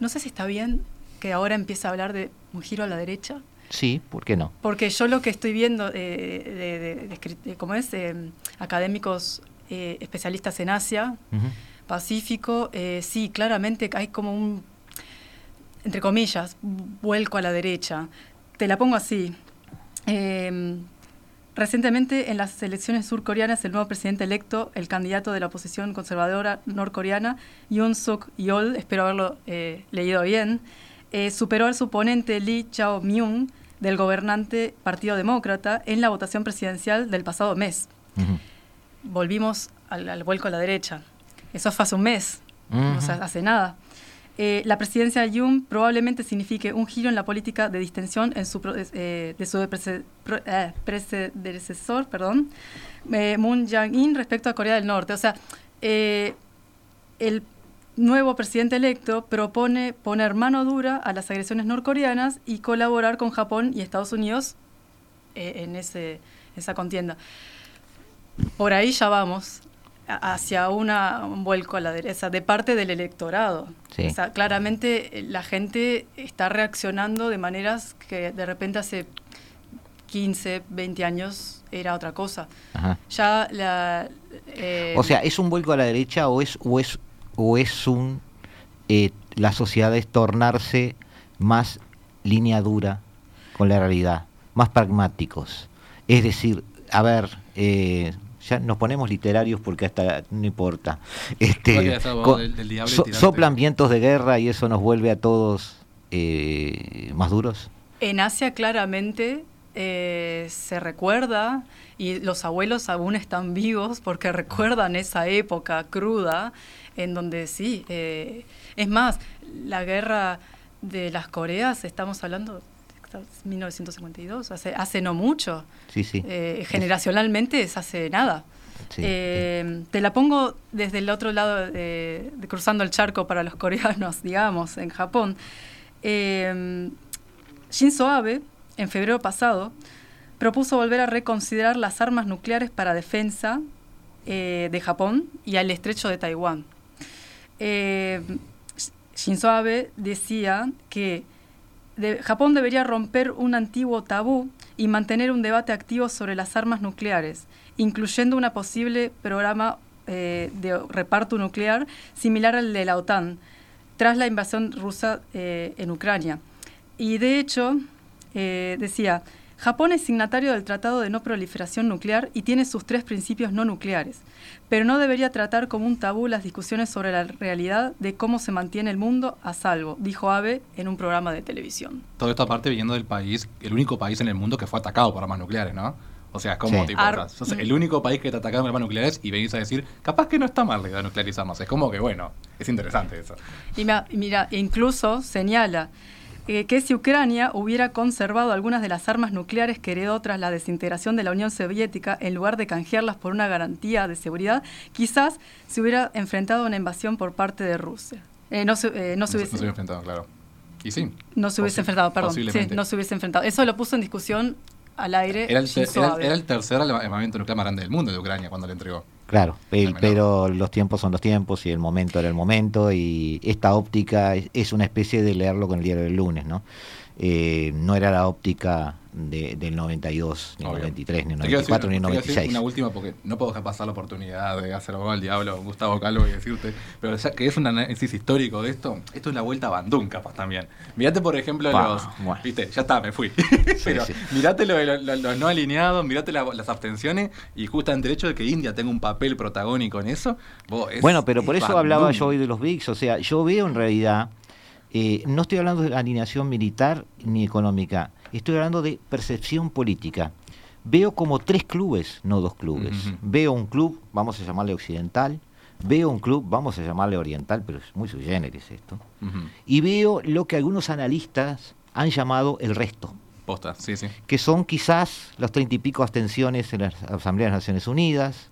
Speaker 4: no sé si está bien que ahora empiece a hablar de un giro a la derecha.
Speaker 3: Sí, ¿por qué no?
Speaker 4: Porque yo lo que estoy viendo eh, de, de- de escri- de- ¿cómo es? Eh, académicos especialistas en Asia. Pacífico, eh, sí, claramente hay como un, entre comillas, vuelco a la derecha. Te la pongo así. Eh, recientemente en las elecciones surcoreanas, el nuevo presidente electo, el candidato de la oposición conservadora norcoreana, Yoon Suk Yeol, espero haberlo eh, leído bien, eh, superó al suponente Lee Chao-myung del gobernante Partido Demócrata en la votación presidencial del pasado mes. Volvimos al, al vuelco a la derecha. Eso fue hace un mes,
Speaker 3: Ujú.
Speaker 4: o sea, hace nada. Eh, la presidencia de Yoon probablemente signifique un giro en la política de distensión en su eh, de su eh, predecesor, perdón, Moon Jae-in respecto a Corea del Norte. O sea, el nuevo presidente electo propone poner mano dura a las agresiones norcoreanas y colaborar con Japón y Estados Unidos en ese, esa contienda. Por ahí ya vamos. Hacia una, un vuelco a la derecha de parte del electorado.
Speaker 3: Sí.
Speaker 4: O sea, claramente eh, la gente está reaccionando de maneras que de repente hace 15, 20 años era otra cosa.
Speaker 3: Ajá.
Speaker 4: Ya la... eh,
Speaker 3: O sea, ¿es un vuelco a la derecha o es, o es, o es un... eh, la sociedad es tornarse más línea dura con la realidad, más pragmáticos? Es decir, a ver, eh, ya nos ponemos literarios porque hasta no importa. Este,
Speaker 5: del- del
Speaker 3: so-. ¿Soplan vientos de guerra y eso nos vuelve a todos eh, más duros?
Speaker 4: En Asia claramente eh, se recuerda y los abuelos aún están vivos porque recuerdan esa época cruda en donde sí, eh, es más, la guerra de las Coreas, estamos hablando de 1952, hace, hace no mucho,
Speaker 3: Sí, sí.
Speaker 4: Eh, generacionalmente es hace nada.
Speaker 3: Sí,
Speaker 4: Eh, Te la pongo desde el otro lado, de, de cruzando el charco para los coreanos, (laughs) digamos, en Japón. Eh, Shinzo Abe, en febrero pasado, propuso volver a reconsiderar las armas nucleares para defensa eh, de Japón y al estrecho de Taiwán. Shinzo Abe decía que de- Japón debería romper un antiguo tabú y mantener un debate activo sobre las armas nucleares, incluyendo una posible programa eh, de reparto nuclear similar al de la OTAN, tras la invasión rusa eh, en Ucrania. Y de hecho, eh, decía, Japón es signatario del Tratado de No Proliferación Nuclear y tiene sus tres principios no nucleares, pero no debería tratar como un tabú las discusiones sobre la realidad de cómo se mantiene el mundo a salvo, dijo Abe en un programa de televisión.
Speaker 5: Todo esto aparte viniendo del país, el único país en el mundo que fue atacado por armas nucleares, ¿no? O sea, es como
Speaker 3: Sí.
Speaker 5: tipo,
Speaker 4: Ar-
Speaker 5: o sea, sos el único país que te atacado con armas nucleares y venís a decir, capaz que no está mal la idea de nuclearizarnos. Es como que, bueno, es interesante eso.
Speaker 4: Y mira, incluso señala eh, que si Ucrania hubiera conservado algunas de las armas nucleares que heredó tras la desintegración de la Unión Soviética, en lugar de canjearlas por una garantía de seguridad, quizás se hubiera enfrentado a una invasión por parte de Rusia. Eh, no, se, eh, no se
Speaker 5: No
Speaker 4: hubiese,
Speaker 5: se enfrentado, claro. Y sí.
Speaker 4: no se hubiese enfrentado, perdón. Sí, no se hubiese enfrentado. Eso lo puso en discusión al aire.
Speaker 5: Era el, ter- era el tercer armamento nuclear más grande del mundo de Ucrania cuando le entregó.
Speaker 3: Claro, el- pero los tiempos son los tiempos y el momento era el momento y esta óptica es, es una especie de leerlo con el diario del lunes, ¿no? Eh, no era la óptica de- del 92, ni
Speaker 5: Obvio.
Speaker 3: 93, ni el
Speaker 5: Te quiero
Speaker 3: 94, ni el
Speaker 5: decir- te quiero decir
Speaker 3: 96.
Speaker 5: Una última, porque no puedo dejar pasar la oportunidad de hacer al diablo, Gustavo Calvo, y decirte, pero ya que es un análisis histórico de esto, esto es la vuelta a Bandung, capaz también. Mirate, por ejemplo, los.
Speaker 3: bueno.
Speaker 5: Viste, ya está, me fui. (laughs) pero
Speaker 3: sí.
Speaker 5: mirate lo- lo- los no alineados, mirate la- las abstenciones, y justamente el hecho de que India tenga un papel protagónico en eso. vos, es-
Speaker 3: Bueno, pero por
Speaker 5: es
Speaker 3: eso hablaba yo hoy de los BRICS. O sea, yo veo en realidad, eh, no estoy hablando de alineación militar ni económica, estoy hablando de percepción política. Veo como tres clubes, no dos clubes. Veo un club, vamos a llamarle occidental, veo un club, vamos a llamarle oriental, pero es muy sui generis esto. Y veo lo que algunos analistas han llamado el resto,
Speaker 5: Posta, sí, sí.
Speaker 3: que son quizás los treinta y pico abstenciones en la Asamblea de las Naciones Unidas.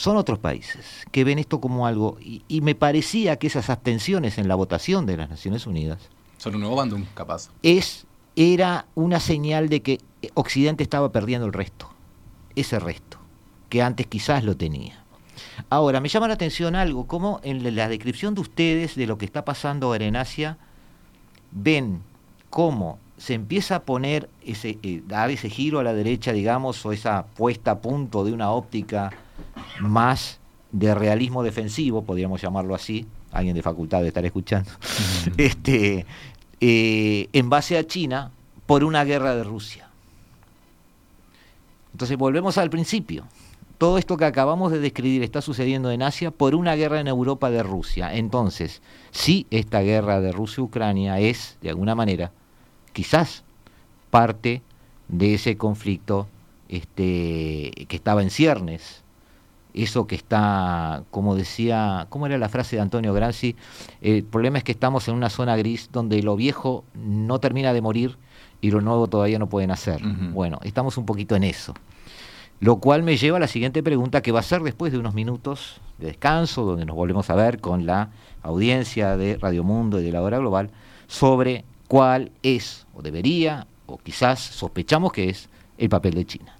Speaker 3: Son otros países que ven esto como algo, y, y me parecía que esas abstenciones en la votación de las Naciones Unidas
Speaker 5: Son un nuevo Bandung, capaz.
Speaker 3: es, era una señal de que Occidente estaba perdiendo el resto, ese resto, que antes quizás lo tenía. Ahora, me llama la atención algo, como en la descripción de ustedes de lo que está pasando ahora en Asia, ven cómo se empieza a poner ese, eh, dar ese giro a la derecha, digamos, o esa puesta a punto de una óptica más de realismo defensivo, podríamos llamarlo así, alguien de facultad debe estar escuchando, (laughs) este, eh, en base a China por una guerra de Rusia. Entonces volvemos al principio. Todo esto que acabamos de describir está sucediendo en Asia por una guerra en Europa de Rusia. Entonces, si esta guerra de Rusia-Ucrania es, de alguna manera, quizás parte de ese conflicto este, que estaba en ciernes, eso que está, como decía, ¿cómo era la frase de Antonio Gramsci? El problema es que estamos en una zona gris donde lo viejo no termina de morir y lo nuevo todavía no puede nacer.
Speaker 5: Ujú.
Speaker 3: Bueno, estamos un poquito en eso. Lo cual me lleva a la siguiente pregunta, que va a ser después de unos minutos de descanso, donde nos volvemos a ver con la audiencia de Radio Mundo y de la Hora Global, sobre cuál es, o debería, o quizás sospechamos que es, el papel de China.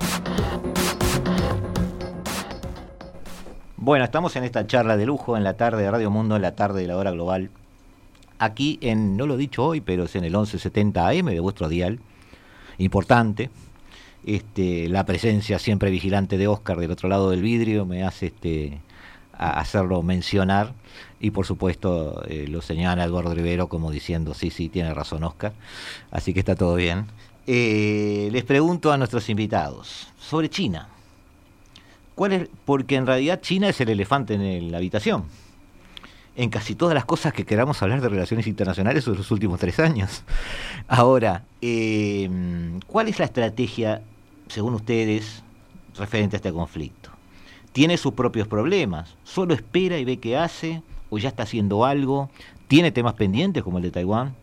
Speaker 3: Bueno, estamos en esta charla de lujo en la tarde de Radio Mundo, en la tarde de la Hora Global. Aquí en, no lo he dicho hoy, pero es en el 1170 AM de vuestro dial. Importante. Este, la presencia siempre vigilante de Oscar del otro lado del vidrio me hace este, a hacerlo mencionar y por supuesto eh, lo señala Eduardo Rivero como diciendo sí, sí, tiene razón Oscar, así que está todo bien. Eh, les pregunto a nuestros invitados sobre China. ¿Cuál es? Porque en realidad China es el elefante en la habitación. En casi todas las cosas que queramos hablar de relaciones internacionales en los últimos tres años. Ahora, eh, ¿cuál es la estrategia, según ustedes, referente a este conflicto? tiene sus propios problemas, solo espera y ve qué hace, o ya está haciendo algo, tiene temas pendientes como el de Taiwán,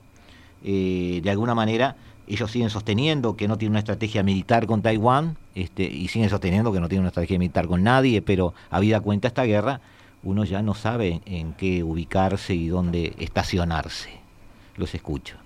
Speaker 3: eh, de alguna manera ellos siguen sosteniendo que no tiene una estrategia militar con Taiwán, este, y siguen sosteniendo que no tiene una estrategia militar con nadie, pero habida cuenta esta guerra, uno ya no sabe en qué ubicarse y dónde estacionarse. Los escucho.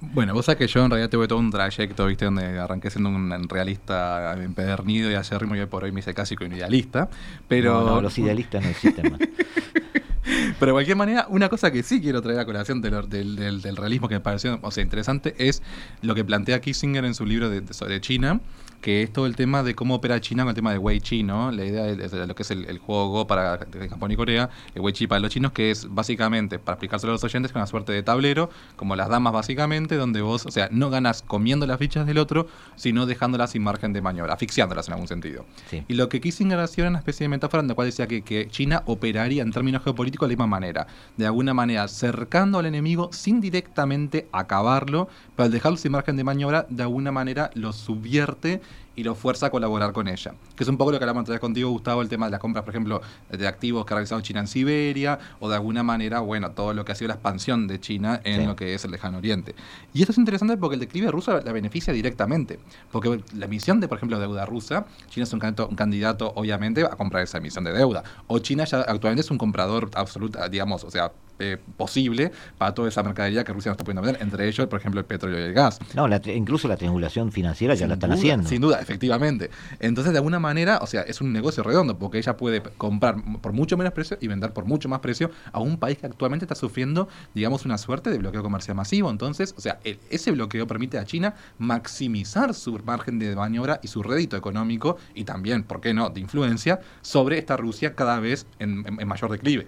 Speaker 5: Bueno, vos sabés que yo en realidad tuve todo un trayecto, ¿viste? Donde arranqué siendo un realista empedernido y acérrimo y hoy por hoy me hice casi un idealista. Pero...
Speaker 3: No, los idealistas no existen más. (laughs) (laughs)
Speaker 5: Pero de cualquier manera, una cosa que sí quiero traer a colación del, realismo que me pareció o sea, interesante es lo que plantea Kissinger en su libro de, sobre China, que es todo el tema de cómo opera China con el tema de Wei Chi, ¿no? La idea de, lo que es el, juego Go para Japón y Corea, el Wei Chi para los chinos, que es básicamente, para explicárselo a los oyentes, una suerte de tablero, como las damas básicamente, donde vos, o sea, no ganas comiendo las fichas del otro, sino dejándolas sin margen de maniobra, asfixiándolas en algún sentido. Y lo que Kissinger hacía era una especie de metáfora en la cual decía que, que China operaría en términos geopolíticos de la misma manera, de alguna manera cercando al enemigo sin directamente acabarlo, pero al dejarlo sin margen de maniobra, de alguna manera lo subvierte y lo fuerza a colaborar con ella. Que es un poco lo que hablamos antes contigo, Gustavo, el tema de las compras, por ejemplo, de activos que ha realizado China en Siberia, o de alguna manera, bueno, todo lo que ha sido la expansión de China en lo que es el lejano oriente. Y esto es interesante porque el declive ruso la beneficia directamente. Porque la emisión de, por ejemplo, deuda rusa, China es un candidato, un candidato obviamente, a comprar esa emisión de deuda. O China ya actualmente es un comprador absoluto, digamos, o sea, eh, posible para toda esa mercadería que Rusia no está pudiendo vender, entre ellos, por ejemplo, el petróleo y el gas.
Speaker 3: No, incluso la triangulación financiera ya la están haciendo.
Speaker 5: Sin duda, efectivamente. Entonces, de alguna manera, o sea, es un negocio redondo, porque ella puede comprar por mucho menos precio y vender por mucho más precio a un país que actualmente está sufriendo, digamos, una suerte de bloqueo comercial masivo. Entonces, o sea, ese bloqueo permite a China maximizar su margen de maniobra y su rédito económico y también, ¿por qué no?, de influencia sobre esta Rusia cada vez en mayor declive.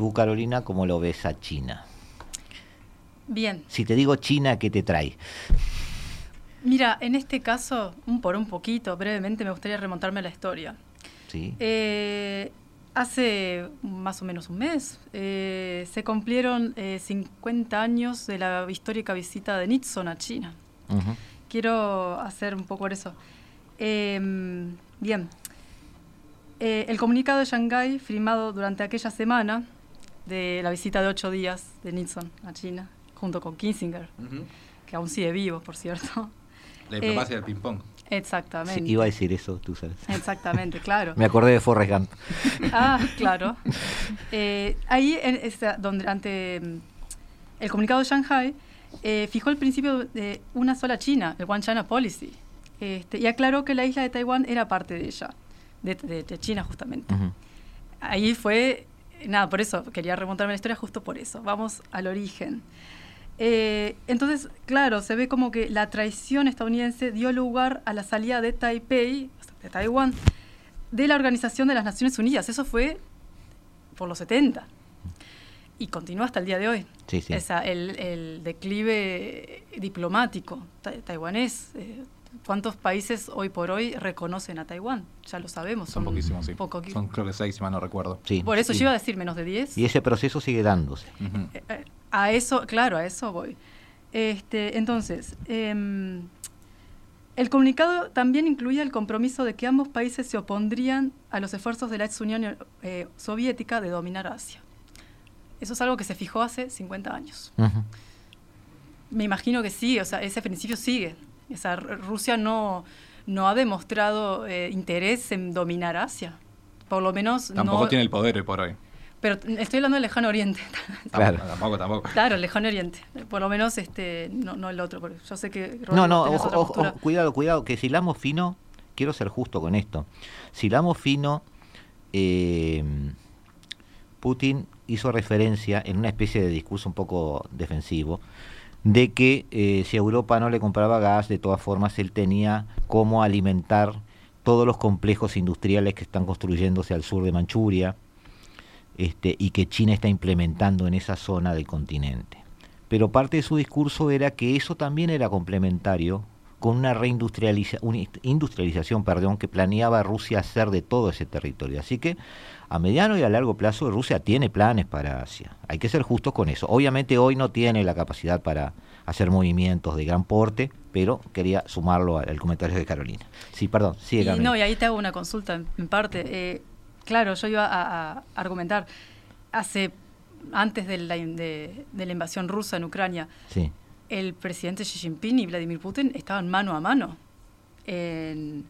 Speaker 3: Tú, Carolina, ¿cómo lo ves a China?
Speaker 4: Bien.
Speaker 3: Si te digo China, ¿qué te trae?
Speaker 4: Mira, en este caso, un por un poquito, brevemente, me gustaría remontarme a la historia.
Speaker 3: Sí.
Speaker 4: Eh, hace más o menos un mes eh, se cumplieron 50 eh, años de la histórica visita de Nixon a China. Quiero hacer un poco eso. Em, bien. el comunicado de Shanghái, firmado durante aquella semana, de la visita de ocho días de Nixon a China, junto con Kissinger, que aún sigue vivo, por cierto.
Speaker 5: La diplomacia del ping-pong.
Speaker 4: Exactamente.
Speaker 3: iba a decir eso, tú sabes.
Speaker 4: Exactamente, claro. (laughs)
Speaker 3: Me acordé de Forrest Gump. (laughs)
Speaker 4: ah, claro. Eh, ahí, en donde ante mm, el comunicado de Shanghai, eh, fijó el principio de una sola China, el One China Policy, este, y aclaró que la isla de Taiwán era parte de ella, de, China justamente. Ahí fue nada, por eso quería remontarme a la historia justo por eso. Vamos al origen. Eh, entonces, claro, se ve como que la traición estadounidense dio lugar a la salida de Taipei, de Taiwán, de la Organización de las Naciones Unidas. Eso fue por los 70 y continúa hasta el día de hoy.
Speaker 3: Sí, sí.
Speaker 4: el, declive diplomático taiwanés. Eh, ¿Cuántos países hoy por hoy reconocen a Taiwán? Ya lo sabemos.
Speaker 5: Son, poquísimos, sí. son creo que seis, si mal no recuerdo.
Speaker 3: Sí,
Speaker 4: por eso yo iba a decir menos de diez.
Speaker 3: Y ese proceso sigue dándose.
Speaker 4: Eh, eh, a eso, claro, a eso voy. Este, entonces, em, El comunicado también incluía el compromiso de que ambos países se opondrían a los esfuerzos de la ex Unión eh, Soviética de dominar Asia. Eso es algo que se fijó hace 50 años. Me imagino que sí, o sea, ese principio sigue. Esa, Rusia no, no ha demostrado eh, interés en dominar Asia. Por lo menos
Speaker 5: Tampoco tiene el poder hoy por hoy.
Speaker 4: Pero estoy hablando del lejano oriente. (laughs)
Speaker 5: Claro. Tampoco, tampoco.
Speaker 4: Claro, el lejano oriente. Por lo menos este, no, no el otro. Yo sé que.
Speaker 3: no, no, ojo, cuidado, cuidado, que si hilamos fino, quiero ser justo con esto. Si hilamos fino, eh, Putin hizo referencia en una especie de discurso un poco defensivo de que eh, si Europa no le compraba gas, de todas formas él tenía cómo alimentar todos los complejos industriales que están construyéndose al sur de Manchuria este, y que China está implementando en esa zona del continente. Pero parte de su discurso era que eso también era complementario con una reindustrialización perdón, que planeaba Rusia hacer de todo ese territorio. Así que a mediano y a largo plazo Rusia tiene planes para Asia. Hay que ser justos con eso. Obviamente hoy no tiene la capacidad para hacer movimientos de gran porte, pero quería sumarlo al comentario de Carolina. Sí, perdón, sí,
Speaker 4: y, No, y ahí te hago una consulta en, parte. Eh, Claro, yo iba a, argumentar, hace antes de la, de, la, invasión rusa en Ucrania, el presidente Xi Jinping y Vladimir Putin estaban mano a mano en,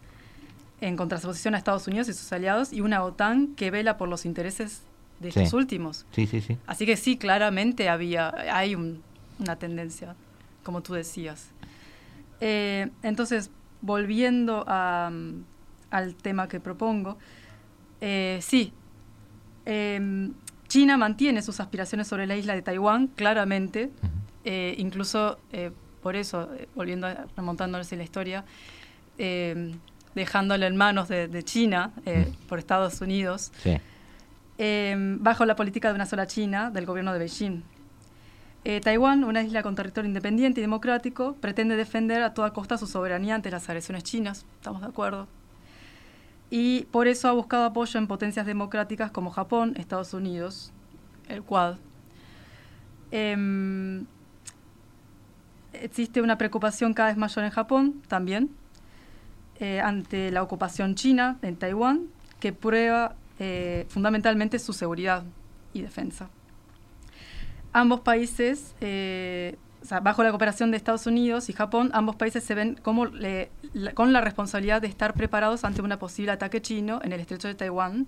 Speaker 4: en contraposición a Estados Unidos y sus aliados y una OTAN que vela por los intereses de estos últimos.
Speaker 3: Sí, sí, sí.
Speaker 4: Así que sí, claramente había, hay una tendencia, como tú decías. Eh, entonces, volviendo al tema que propongo, eh, sí, em, China mantiene sus aspiraciones sobre la isla de Taiwán, claramente, eh, incluso eh, por eso, volviendo, a, remontándonos en la historia, em, dejándolo en manos de, China por Estados Unidos, em, bajo la política de una sola China del gobierno de Beijing. Taiwán, una isla con territorio independiente y democrático, pretende defender a toda costa su soberanía ante las agresiones chinas. ¿Estamos de acuerdo? y por eso ha buscado apoyo en potencias democráticas como Japón, Estados Unidos, el Quad. Existe una preocupación cada vez mayor en Japón también eh, ante la ocupación china en Taiwán, que prueba eh, fundamentalmente su seguridad y defensa. Ambos países eh, bajo la cooperación de Estados Unidos y Japón, ambos países se ven como con la responsabilidad de estar preparados ante un posible ataque chino en el estrecho de Taiwán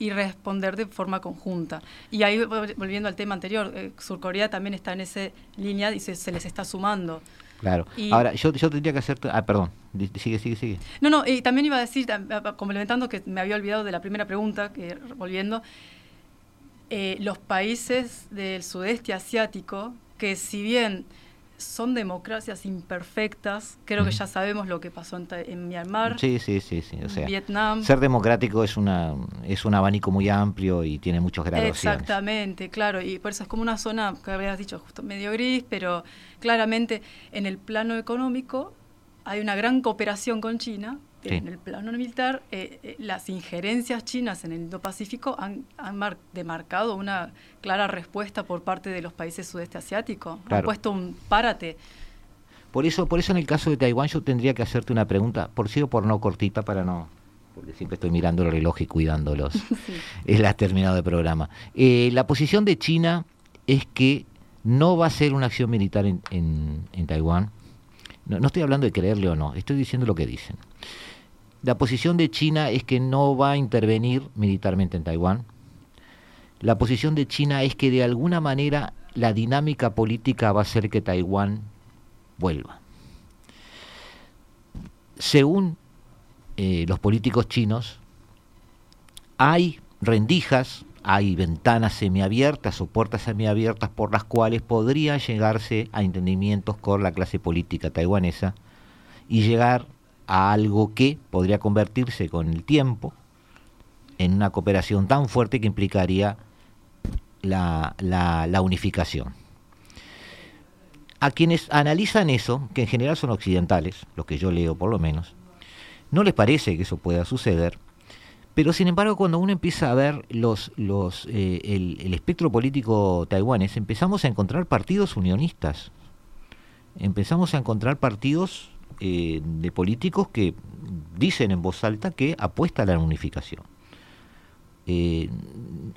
Speaker 4: y responder de forma conjunta. Y ahí, volviendo al tema anterior, eh, Surcorea también está en esa línea y se, les está sumando.
Speaker 3: Claro. Ahora, yo, yo tendría que hacer... Ah, perdón. Sigue, sigue, sigue.
Speaker 4: No, no, y también iba a decir, complementando que me había olvidado de la primera pregunta, que volviendo, eh, los países del sudeste asiático que si bien son democracias imperfectas, creo que ya sabemos lo que pasó en, Myanmar,
Speaker 3: sí, sí, sí, sí.
Speaker 4: O Vietnam.
Speaker 3: Ser democrático es una es un abanico muy amplio y tiene muchos grados.
Speaker 4: Exactamente, claro, y por eso es como una zona que habías dicho justo medio gris, pero claramente en el plano económico hay una gran cooperación con China, en el plano militar, eh, eh, las injerencias chinas en el Indo-Pacífico han, demarcado una clara respuesta por parte de los países sudeste asiáticos. Han puesto un párate.
Speaker 3: Por eso, por eso en el caso de Taiwán yo tendría que hacerte una pregunta, por sí o por no cortita para no, porque siempre estoy mirando el reloj y cuidándolos. (laughs) Es la terminado el programa. Eh, la posición de China es que no va a ser una acción militar en, en, Taiwán. No, no estoy hablando de creerle o no, estoy diciendo lo que dicen. La posición de China es que no va a intervenir militarmente en Taiwán. La posición de China es que de alguna manera la dinámica política va a hacer que Taiwán vuelva. Según eh, los políticos chinos, hay rendijas, hay ventanas semiabiertas o puertas semiabiertas por las cuales podría llegarse a entendimientos con la clase política taiwanesa y llegar a algo que podría convertirse con el tiempo en una cooperación tan fuerte que implicaría la, la, unificación. A quienes analizan eso, que en general son occidentales, los que yo leo por lo menos, no les parece que eso pueda suceder, pero sin embargo cuando uno empieza a ver los, los, eh, el, el espectro político taiwanés, empezamos a encontrar partidos unionistas, empezamos a encontrar partidos eh, de políticos que dicen en voz alta que apuesta a la unificación. Eh,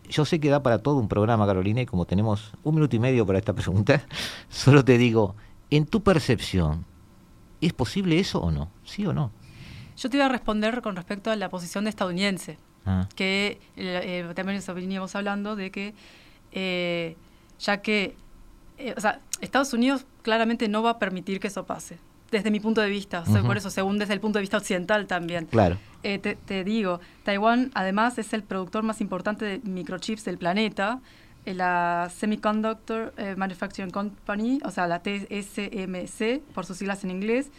Speaker 3: yo sé que da para todo un programa, Carolina, y como tenemos un minuto y medio para esta pregunta, (laughs) solo te digo, en tu percepción, ¿es posible eso o no? ¿Sí o no?
Speaker 4: Yo te iba a responder con respecto a la posición de estadounidense,
Speaker 3: Ah,
Speaker 4: que eh, también veníamos hablando de que, eh, ya que, o sea, Estados Unidos claramente no va a permitir que eso pase, desde mi punto de vista, sea,
Speaker 3: Ujú.
Speaker 4: por eso, según desde el punto de vista occidental también.
Speaker 3: claro.
Speaker 4: Eh, te, te digo, Taiwán además es el productor más importante de microchips del planeta. Eh, La Semiconductor eh, Manufacturing Company, o sea, la TSMC, por sus siglas en inglés,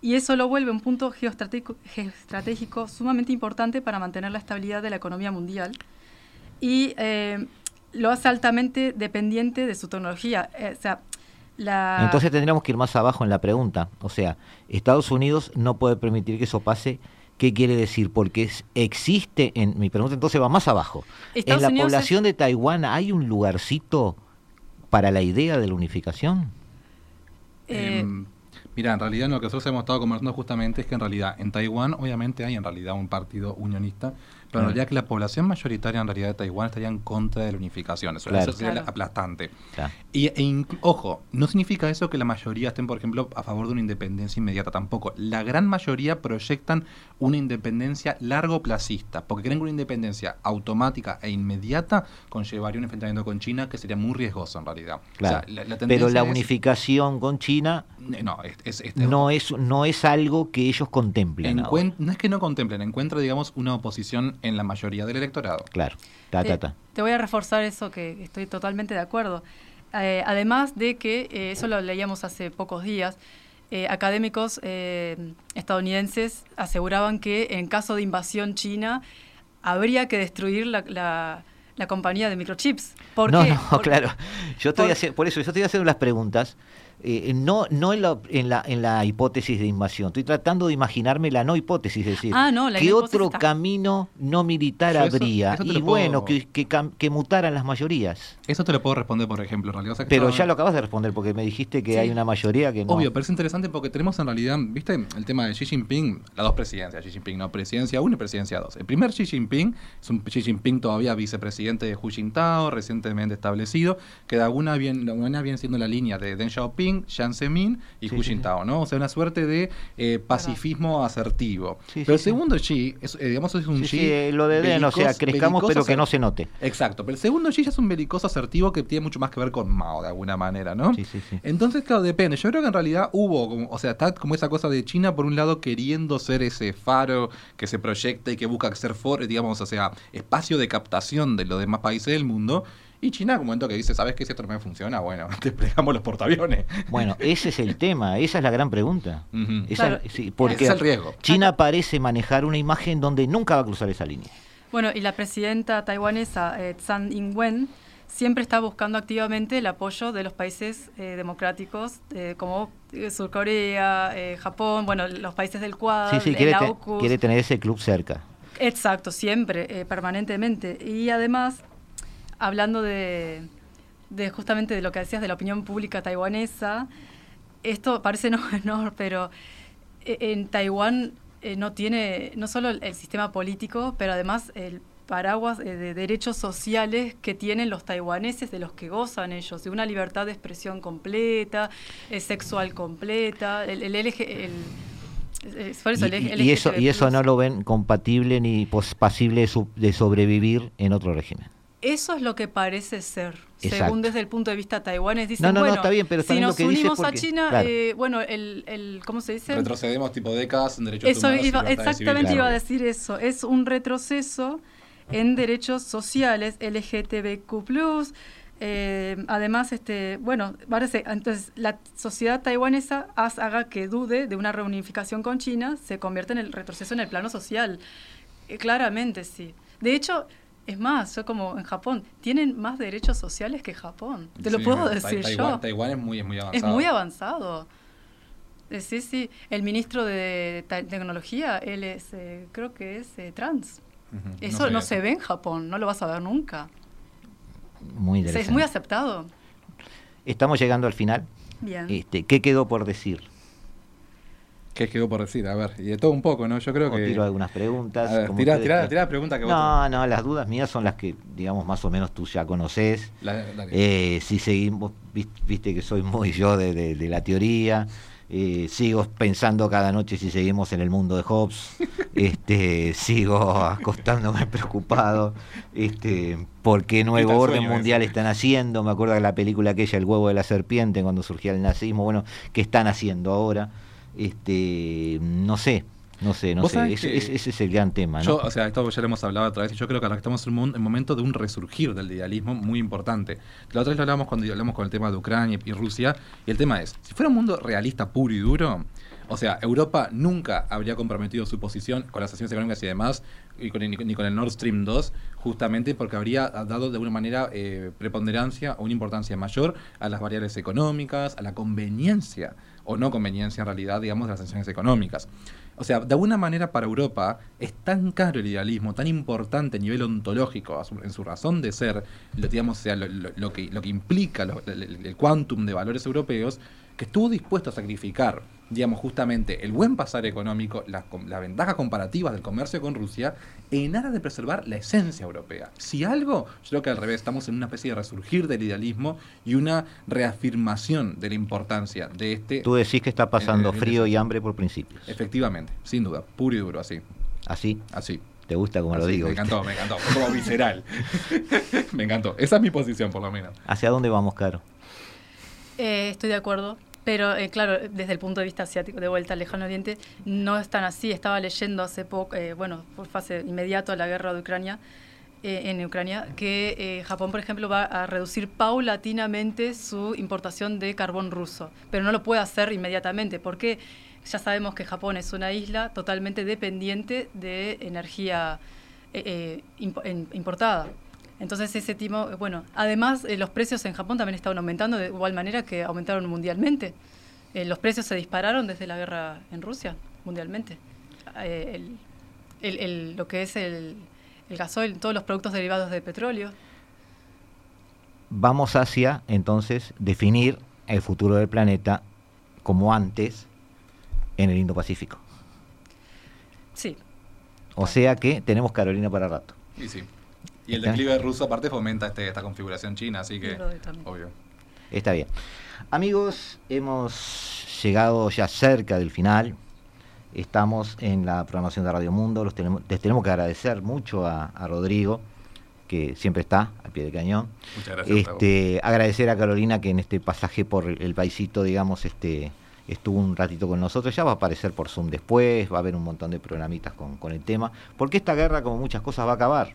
Speaker 4: y eso lo vuelve un punto geoestratégico, geoestratégico sumamente importante para mantener la estabilidad de la economía mundial y eh, lo hace altamente dependiente de su tecnología. Eh, o sea, la...
Speaker 3: Entonces tendríamos que ir más abajo en la pregunta. O sea, Estados Unidos no puede permitir que eso pase. ¿Qué quiere decir? Porque es- existe, en mi pregunta entonces va más abajo.
Speaker 4: Estados
Speaker 3: ¿En la
Speaker 4: Unidos
Speaker 3: población de Taiwán hay un lugarcito para la idea de la unificación?
Speaker 4: eh,
Speaker 5: Em, mira, en realidad lo que nosotros hemos estado conversando justamente es que en realidad en Taiwán obviamente hay en realidad un partido unionista, pero en
Speaker 3: Claro.
Speaker 5: realidad que la población mayoritaria en realidad de Taiwán estaría en contra de la unificación. Eso,
Speaker 3: Claro.
Speaker 5: eso sería
Speaker 4: Claro.
Speaker 5: aplastante.
Speaker 3: Claro.
Speaker 5: Y, e ojo, no significa eso que la mayoría estén, por ejemplo, a favor de una independencia inmediata tampoco. La gran mayoría proyectan una independencia largo placista, porque creen que una independencia automática e inmediata conllevaría un enfrentamiento con China que sería muy riesgoso en realidad. O sea,
Speaker 3: Claro.
Speaker 5: la- la
Speaker 3: Pero la
Speaker 5: es-
Speaker 3: unificación con China
Speaker 5: No, es, es- es-
Speaker 3: no es, no es algo que ellos contemplen. ahora.
Speaker 5: No es que no contemplen, encuentra, digamos, una oposición en la mayoría del electorado.
Speaker 3: Claro. Ta, ta,
Speaker 4: Eh,
Speaker 3: ta.
Speaker 4: Te voy a reforzar eso que estoy totalmente de acuerdo. Eh, además de que, eh, eso lo leíamos hace pocos días, eh, académicos eh, estadounidenses aseguraban que en caso de invasión china habría que destruir la, la- la compañía de microchips. ¿Por
Speaker 3: no,
Speaker 4: qué?
Speaker 3: no,
Speaker 4: Porque-
Speaker 3: claro. Yo estoy
Speaker 4: por-
Speaker 3: haciendo, por eso yo estoy haciendo las preguntas, eh, no, no en, la, en, la, en la hipótesis de invasión. Estoy tratando de imaginarme la no hipótesis, es decir,
Speaker 4: Ah, no, la
Speaker 3: ¿qué
Speaker 4: no hipótesis
Speaker 3: otro
Speaker 4: está.
Speaker 3: camino no militar
Speaker 5: eso-
Speaker 3: habría?
Speaker 5: eso
Speaker 3: y bueno, que, que, que mutaran las mayorías.
Speaker 5: Eso te lo puedo responder, por ejemplo, en realidad. o sea, que
Speaker 3: Pero
Speaker 5: estaba-
Speaker 3: ya lo acabas de responder porque me dijiste que
Speaker 4: Sí.
Speaker 3: hay una mayoría que no.
Speaker 5: Obvio, pero es interesante porque tenemos en realidad, ¿viste? El tema de Xi Jinping, las dos presidencias, Xi Jinping, no, presidencia 1 y presidencia 2. El primer Xi Jinping es un Xi Jinping todavía vicepresidente de Hu Jintao, recientemente establecido, que de alguna bien, de alguna viene siendo la línea de Deng Xiaoping, Jiang Zemin y
Speaker 3: Sí,
Speaker 5: Hu. Jintao, ¿no? O sea, una suerte de eh, pacifismo asertivo.
Speaker 3: Sí, sí,
Speaker 5: pero el
Speaker 3: sí.
Speaker 5: segundo Xi, es, eh, digamos, es un
Speaker 3: Sí,
Speaker 5: Xi.
Speaker 3: sí, eh, lo de Den, o sea, crezcamos pero que no se note.
Speaker 5: Exacto, pero el segundo Xi ya es un belicoso asertivo que tiene mucho más que ver con Mao, de alguna manera, ¿no?
Speaker 3: Sí, sí, sí.
Speaker 5: Entonces, claro, depende. Yo creo que en realidad hubo, como, o sea, está como esa cosa de China, por un lado, queriendo ser ese faro que se proyecta y que busca ser, for, digamos, o sea, espacio de captación de los demás países del mundo. Y China, como momento que dice, ¿sabes qué? Si esto no me funciona, bueno, (laughs) desplegamos los portaaviones.
Speaker 3: Bueno, ese es el tema, esa es la gran pregunta. Esa-
Speaker 4: Claro.
Speaker 3: sí, porque
Speaker 5: Ese es el riesgo.
Speaker 3: China parece manejar una imagen donde nunca va a cruzar esa línea.
Speaker 4: Bueno, y la presidenta taiwanesa eh, Tsai Ing-wen siempre está buscando activamente el apoyo de los países eh, democráticos eh, como eh, Surcorea, eh, Japón, bueno, los países del Quad,
Speaker 3: Sí, sí,
Speaker 4: el
Speaker 3: quiere, te-
Speaker 4: AUKUS.
Speaker 3: quiere tener ese club cerca.
Speaker 4: Exacto, siempre, eh, permanentemente. Y además, hablando de, de justamente de lo que decías de la opinión pública taiwanesa, esto parece no (laughs) menor, pero eh, en Taiwán eh, no tiene no solo el, sistema político, pero además el paraguas eh, de derechos sociales que tienen los taiwaneses, de los que gozan ellos, de una libertad de expresión completa, eh, sexual completa, el, el LG... El, por eso
Speaker 3: Y, eso, y eso no lo ven compatible ni pos- pasible de, su- de sobrevivir en otro régimen.
Speaker 4: Eso es lo que parece ser,
Speaker 3: Exacto.
Speaker 4: según desde el punto de vista taiwanés. Dicen,
Speaker 3: No, no, no,
Speaker 4: bueno,
Speaker 3: está bien, pero
Speaker 4: si
Speaker 3: lo
Speaker 4: nos
Speaker 3: que
Speaker 4: unimos a China,
Speaker 3: claro.
Speaker 4: eh, bueno, el, el, ¿cómo se dice?
Speaker 5: Retrocedemos tipo décadas en derechos
Speaker 4: Eso
Speaker 5: humanos.
Speaker 4: iba, exactamente iba a decir eso. Es un retroceso en derechos sociales, LGTBQ+, eh, además, este, bueno, parece, entonces la sociedad taiwanesa haz- haga que dude de una reunificación con China, se convierte en el retroceso en el plano social. Eh, claramente, sí. De hecho, es más, yo como en Japón, tienen más derechos sociales que Japón. Te lo puedo decir
Speaker 5: Taiwán,
Speaker 4: yo.
Speaker 5: Taiwán es muy, es muy
Speaker 4: Es
Speaker 5: avanzado.
Speaker 4: muy avanzado. Eh, Sí, sí. El ministro de tecnología, él es, eh, creo que es eh, trans. Eso no, se ve en Japón, no lo vas a ver nunca.
Speaker 3: Muy
Speaker 4: O sea,
Speaker 3: interesante.
Speaker 4: es muy aceptado.
Speaker 3: Estamos llegando al final.
Speaker 4: Bien.
Speaker 3: Este, ¿Qué quedó por decir?
Speaker 5: ¿Qué quedó por decir? A ver, y de todo un poco, ¿no? Yo creo
Speaker 3: O
Speaker 5: que.
Speaker 3: tiro algunas preguntas.
Speaker 5: A ver,
Speaker 3: como
Speaker 5: tirá,
Speaker 3: ustedes
Speaker 5: tirá,
Speaker 3: quieran.
Speaker 5: tirá la pregunta que vos
Speaker 3: No, no, las dudas mías son las que, digamos, más o menos tú ya conoces. Eh, si seguimos, vis- viste que soy muy yo de, de- de la teoría. eh, sigo pensando cada noche si seguimos en el mundo de Hobbes. (laughs) Este, sigo acostándome preocupado. Este, ¿Por qué nuevo orden
Speaker 5: sueño
Speaker 3: mundial
Speaker 5: ese.
Speaker 3: están haciendo? Me acuerdo de la película aquella, El huevo de la serpiente, cuando surgía el nazismo. Bueno, ¿qué están haciendo ahora? Este, no sé, no sé, no sé. Ese, es el gran tema, ¿no?
Speaker 5: Yo, o sea, esto ya lo hemos hablado otra vez, y yo creo que ahora estamos en un momento de un resurgir del idealismo muy importante. La otra vez lo hablamos cuando hablamos con el tema de Ucrania y Rusia, y el tema es, si fuera un mundo realista puro y duro, o sea, Europa nunca habría comprometido su posición con las sanciones económicas y demás, y con el- ni con el Nord Stream 2, justamente porque habría dado de alguna manera eh, preponderancia o una importancia mayor a las variables económicas, a la conveniencia o no conveniencia en realidad, digamos, de las sanciones económicas. O sea, de alguna manera para Europa es tan caro el idealismo, tan importante a nivel ontológico, en su razón de ser, lo, digamos, sea, lo, que, lo que implica el- el quantum de valores europeos, que estuvo dispuesto a sacrificar, digamos, justamente el buen pasar económico, las ventajas comparativas del comercio con Rusia, en aras de preservar la esencia europea. Si algo, yo creo que al revés, estamos en una especie de resurgir del idealismo y una reafirmación de la importancia de este...
Speaker 3: Tú decís que está pasando frío y hambre por principios.
Speaker 5: Efectivamente, sin duda, puro y duro, así.
Speaker 3: Así,
Speaker 5: Así.
Speaker 3: te gusta como lo digo.
Speaker 5: Me
Speaker 3: ¿viste?
Speaker 5: encantó, me encantó. Como visceral. (laughs) me encantó. Esa es mi posición, por lo menos.
Speaker 3: ¿Hacia dónde vamos, Caro?
Speaker 4: Eh, estoy de acuerdo, pero eh, claro, desde el punto de vista asiático, de vuelta al lejano oriente, no es tan así. Estaba leyendo hace poco, eh, bueno, por fase inmediato a la guerra de Ucrania, eh, en Ucrania, que eh, Japón, por ejemplo, va a reducir paulatinamente su importación de carbón ruso, pero no lo puede hacer inmediatamente, porque ya sabemos que Japón es una isla totalmente dependiente de energía eh, eh, en- importada. Entonces ese timo, eh, bueno, además eh, los precios en Japón también estaban aumentando de igual manera que aumentaron mundialmente. Eh, los precios se dispararon desde la guerra en Rusia, mundialmente. Eh, el- el- el- lo que es el, el gasoil, todos los productos derivados de petróleo.
Speaker 3: Vamos hacia, entonces, definir el futuro del planeta como antes en el Indo-Pacífico.
Speaker 4: Sí,
Speaker 3: O sea que tenemos Carolina para rato.
Speaker 5: Y sí. Y el declive ruso, aparte, fomenta este, esta configuración china, así que. Obvio.
Speaker 3: Está bien. Amigos, hemos llegado ya cerca del final. Estamos en la programación de Radio Mundo. Los tenemos, les tenemos que agradecer mucho a, a Rodrigo, que siempre está al pie del cañón.
Speaker 5: Muchas gracias.
Speaker 3: Este, agradecer a Carolina que en este pasaje por el paisito, digamos, este, estuvo un ratito con nosotros. Ya va a aparecer por Zoom después, va a haber un montón de programitas con, con el tema. Porque esta guerra, como muchas cosas, va a acabar.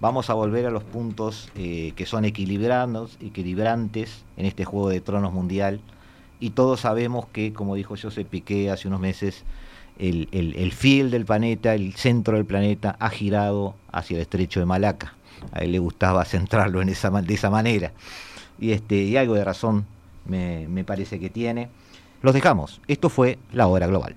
Speaker 3: Vamos a volver a los puntos eh, que son equilibrados, equilibrantes en este juego de tronos mundial. Y todos sabemos que, como dijo José Piqué hace unos meses, el, el, el fiel del planeta, el centro del planeta, ha girado hacia el estrecho de Malaca. A él le gustaba centrarlo en esa, de esa manera. Y, este, algo de razón me, me parece que tiene. Los dejamos. Esto fue La Hora Global.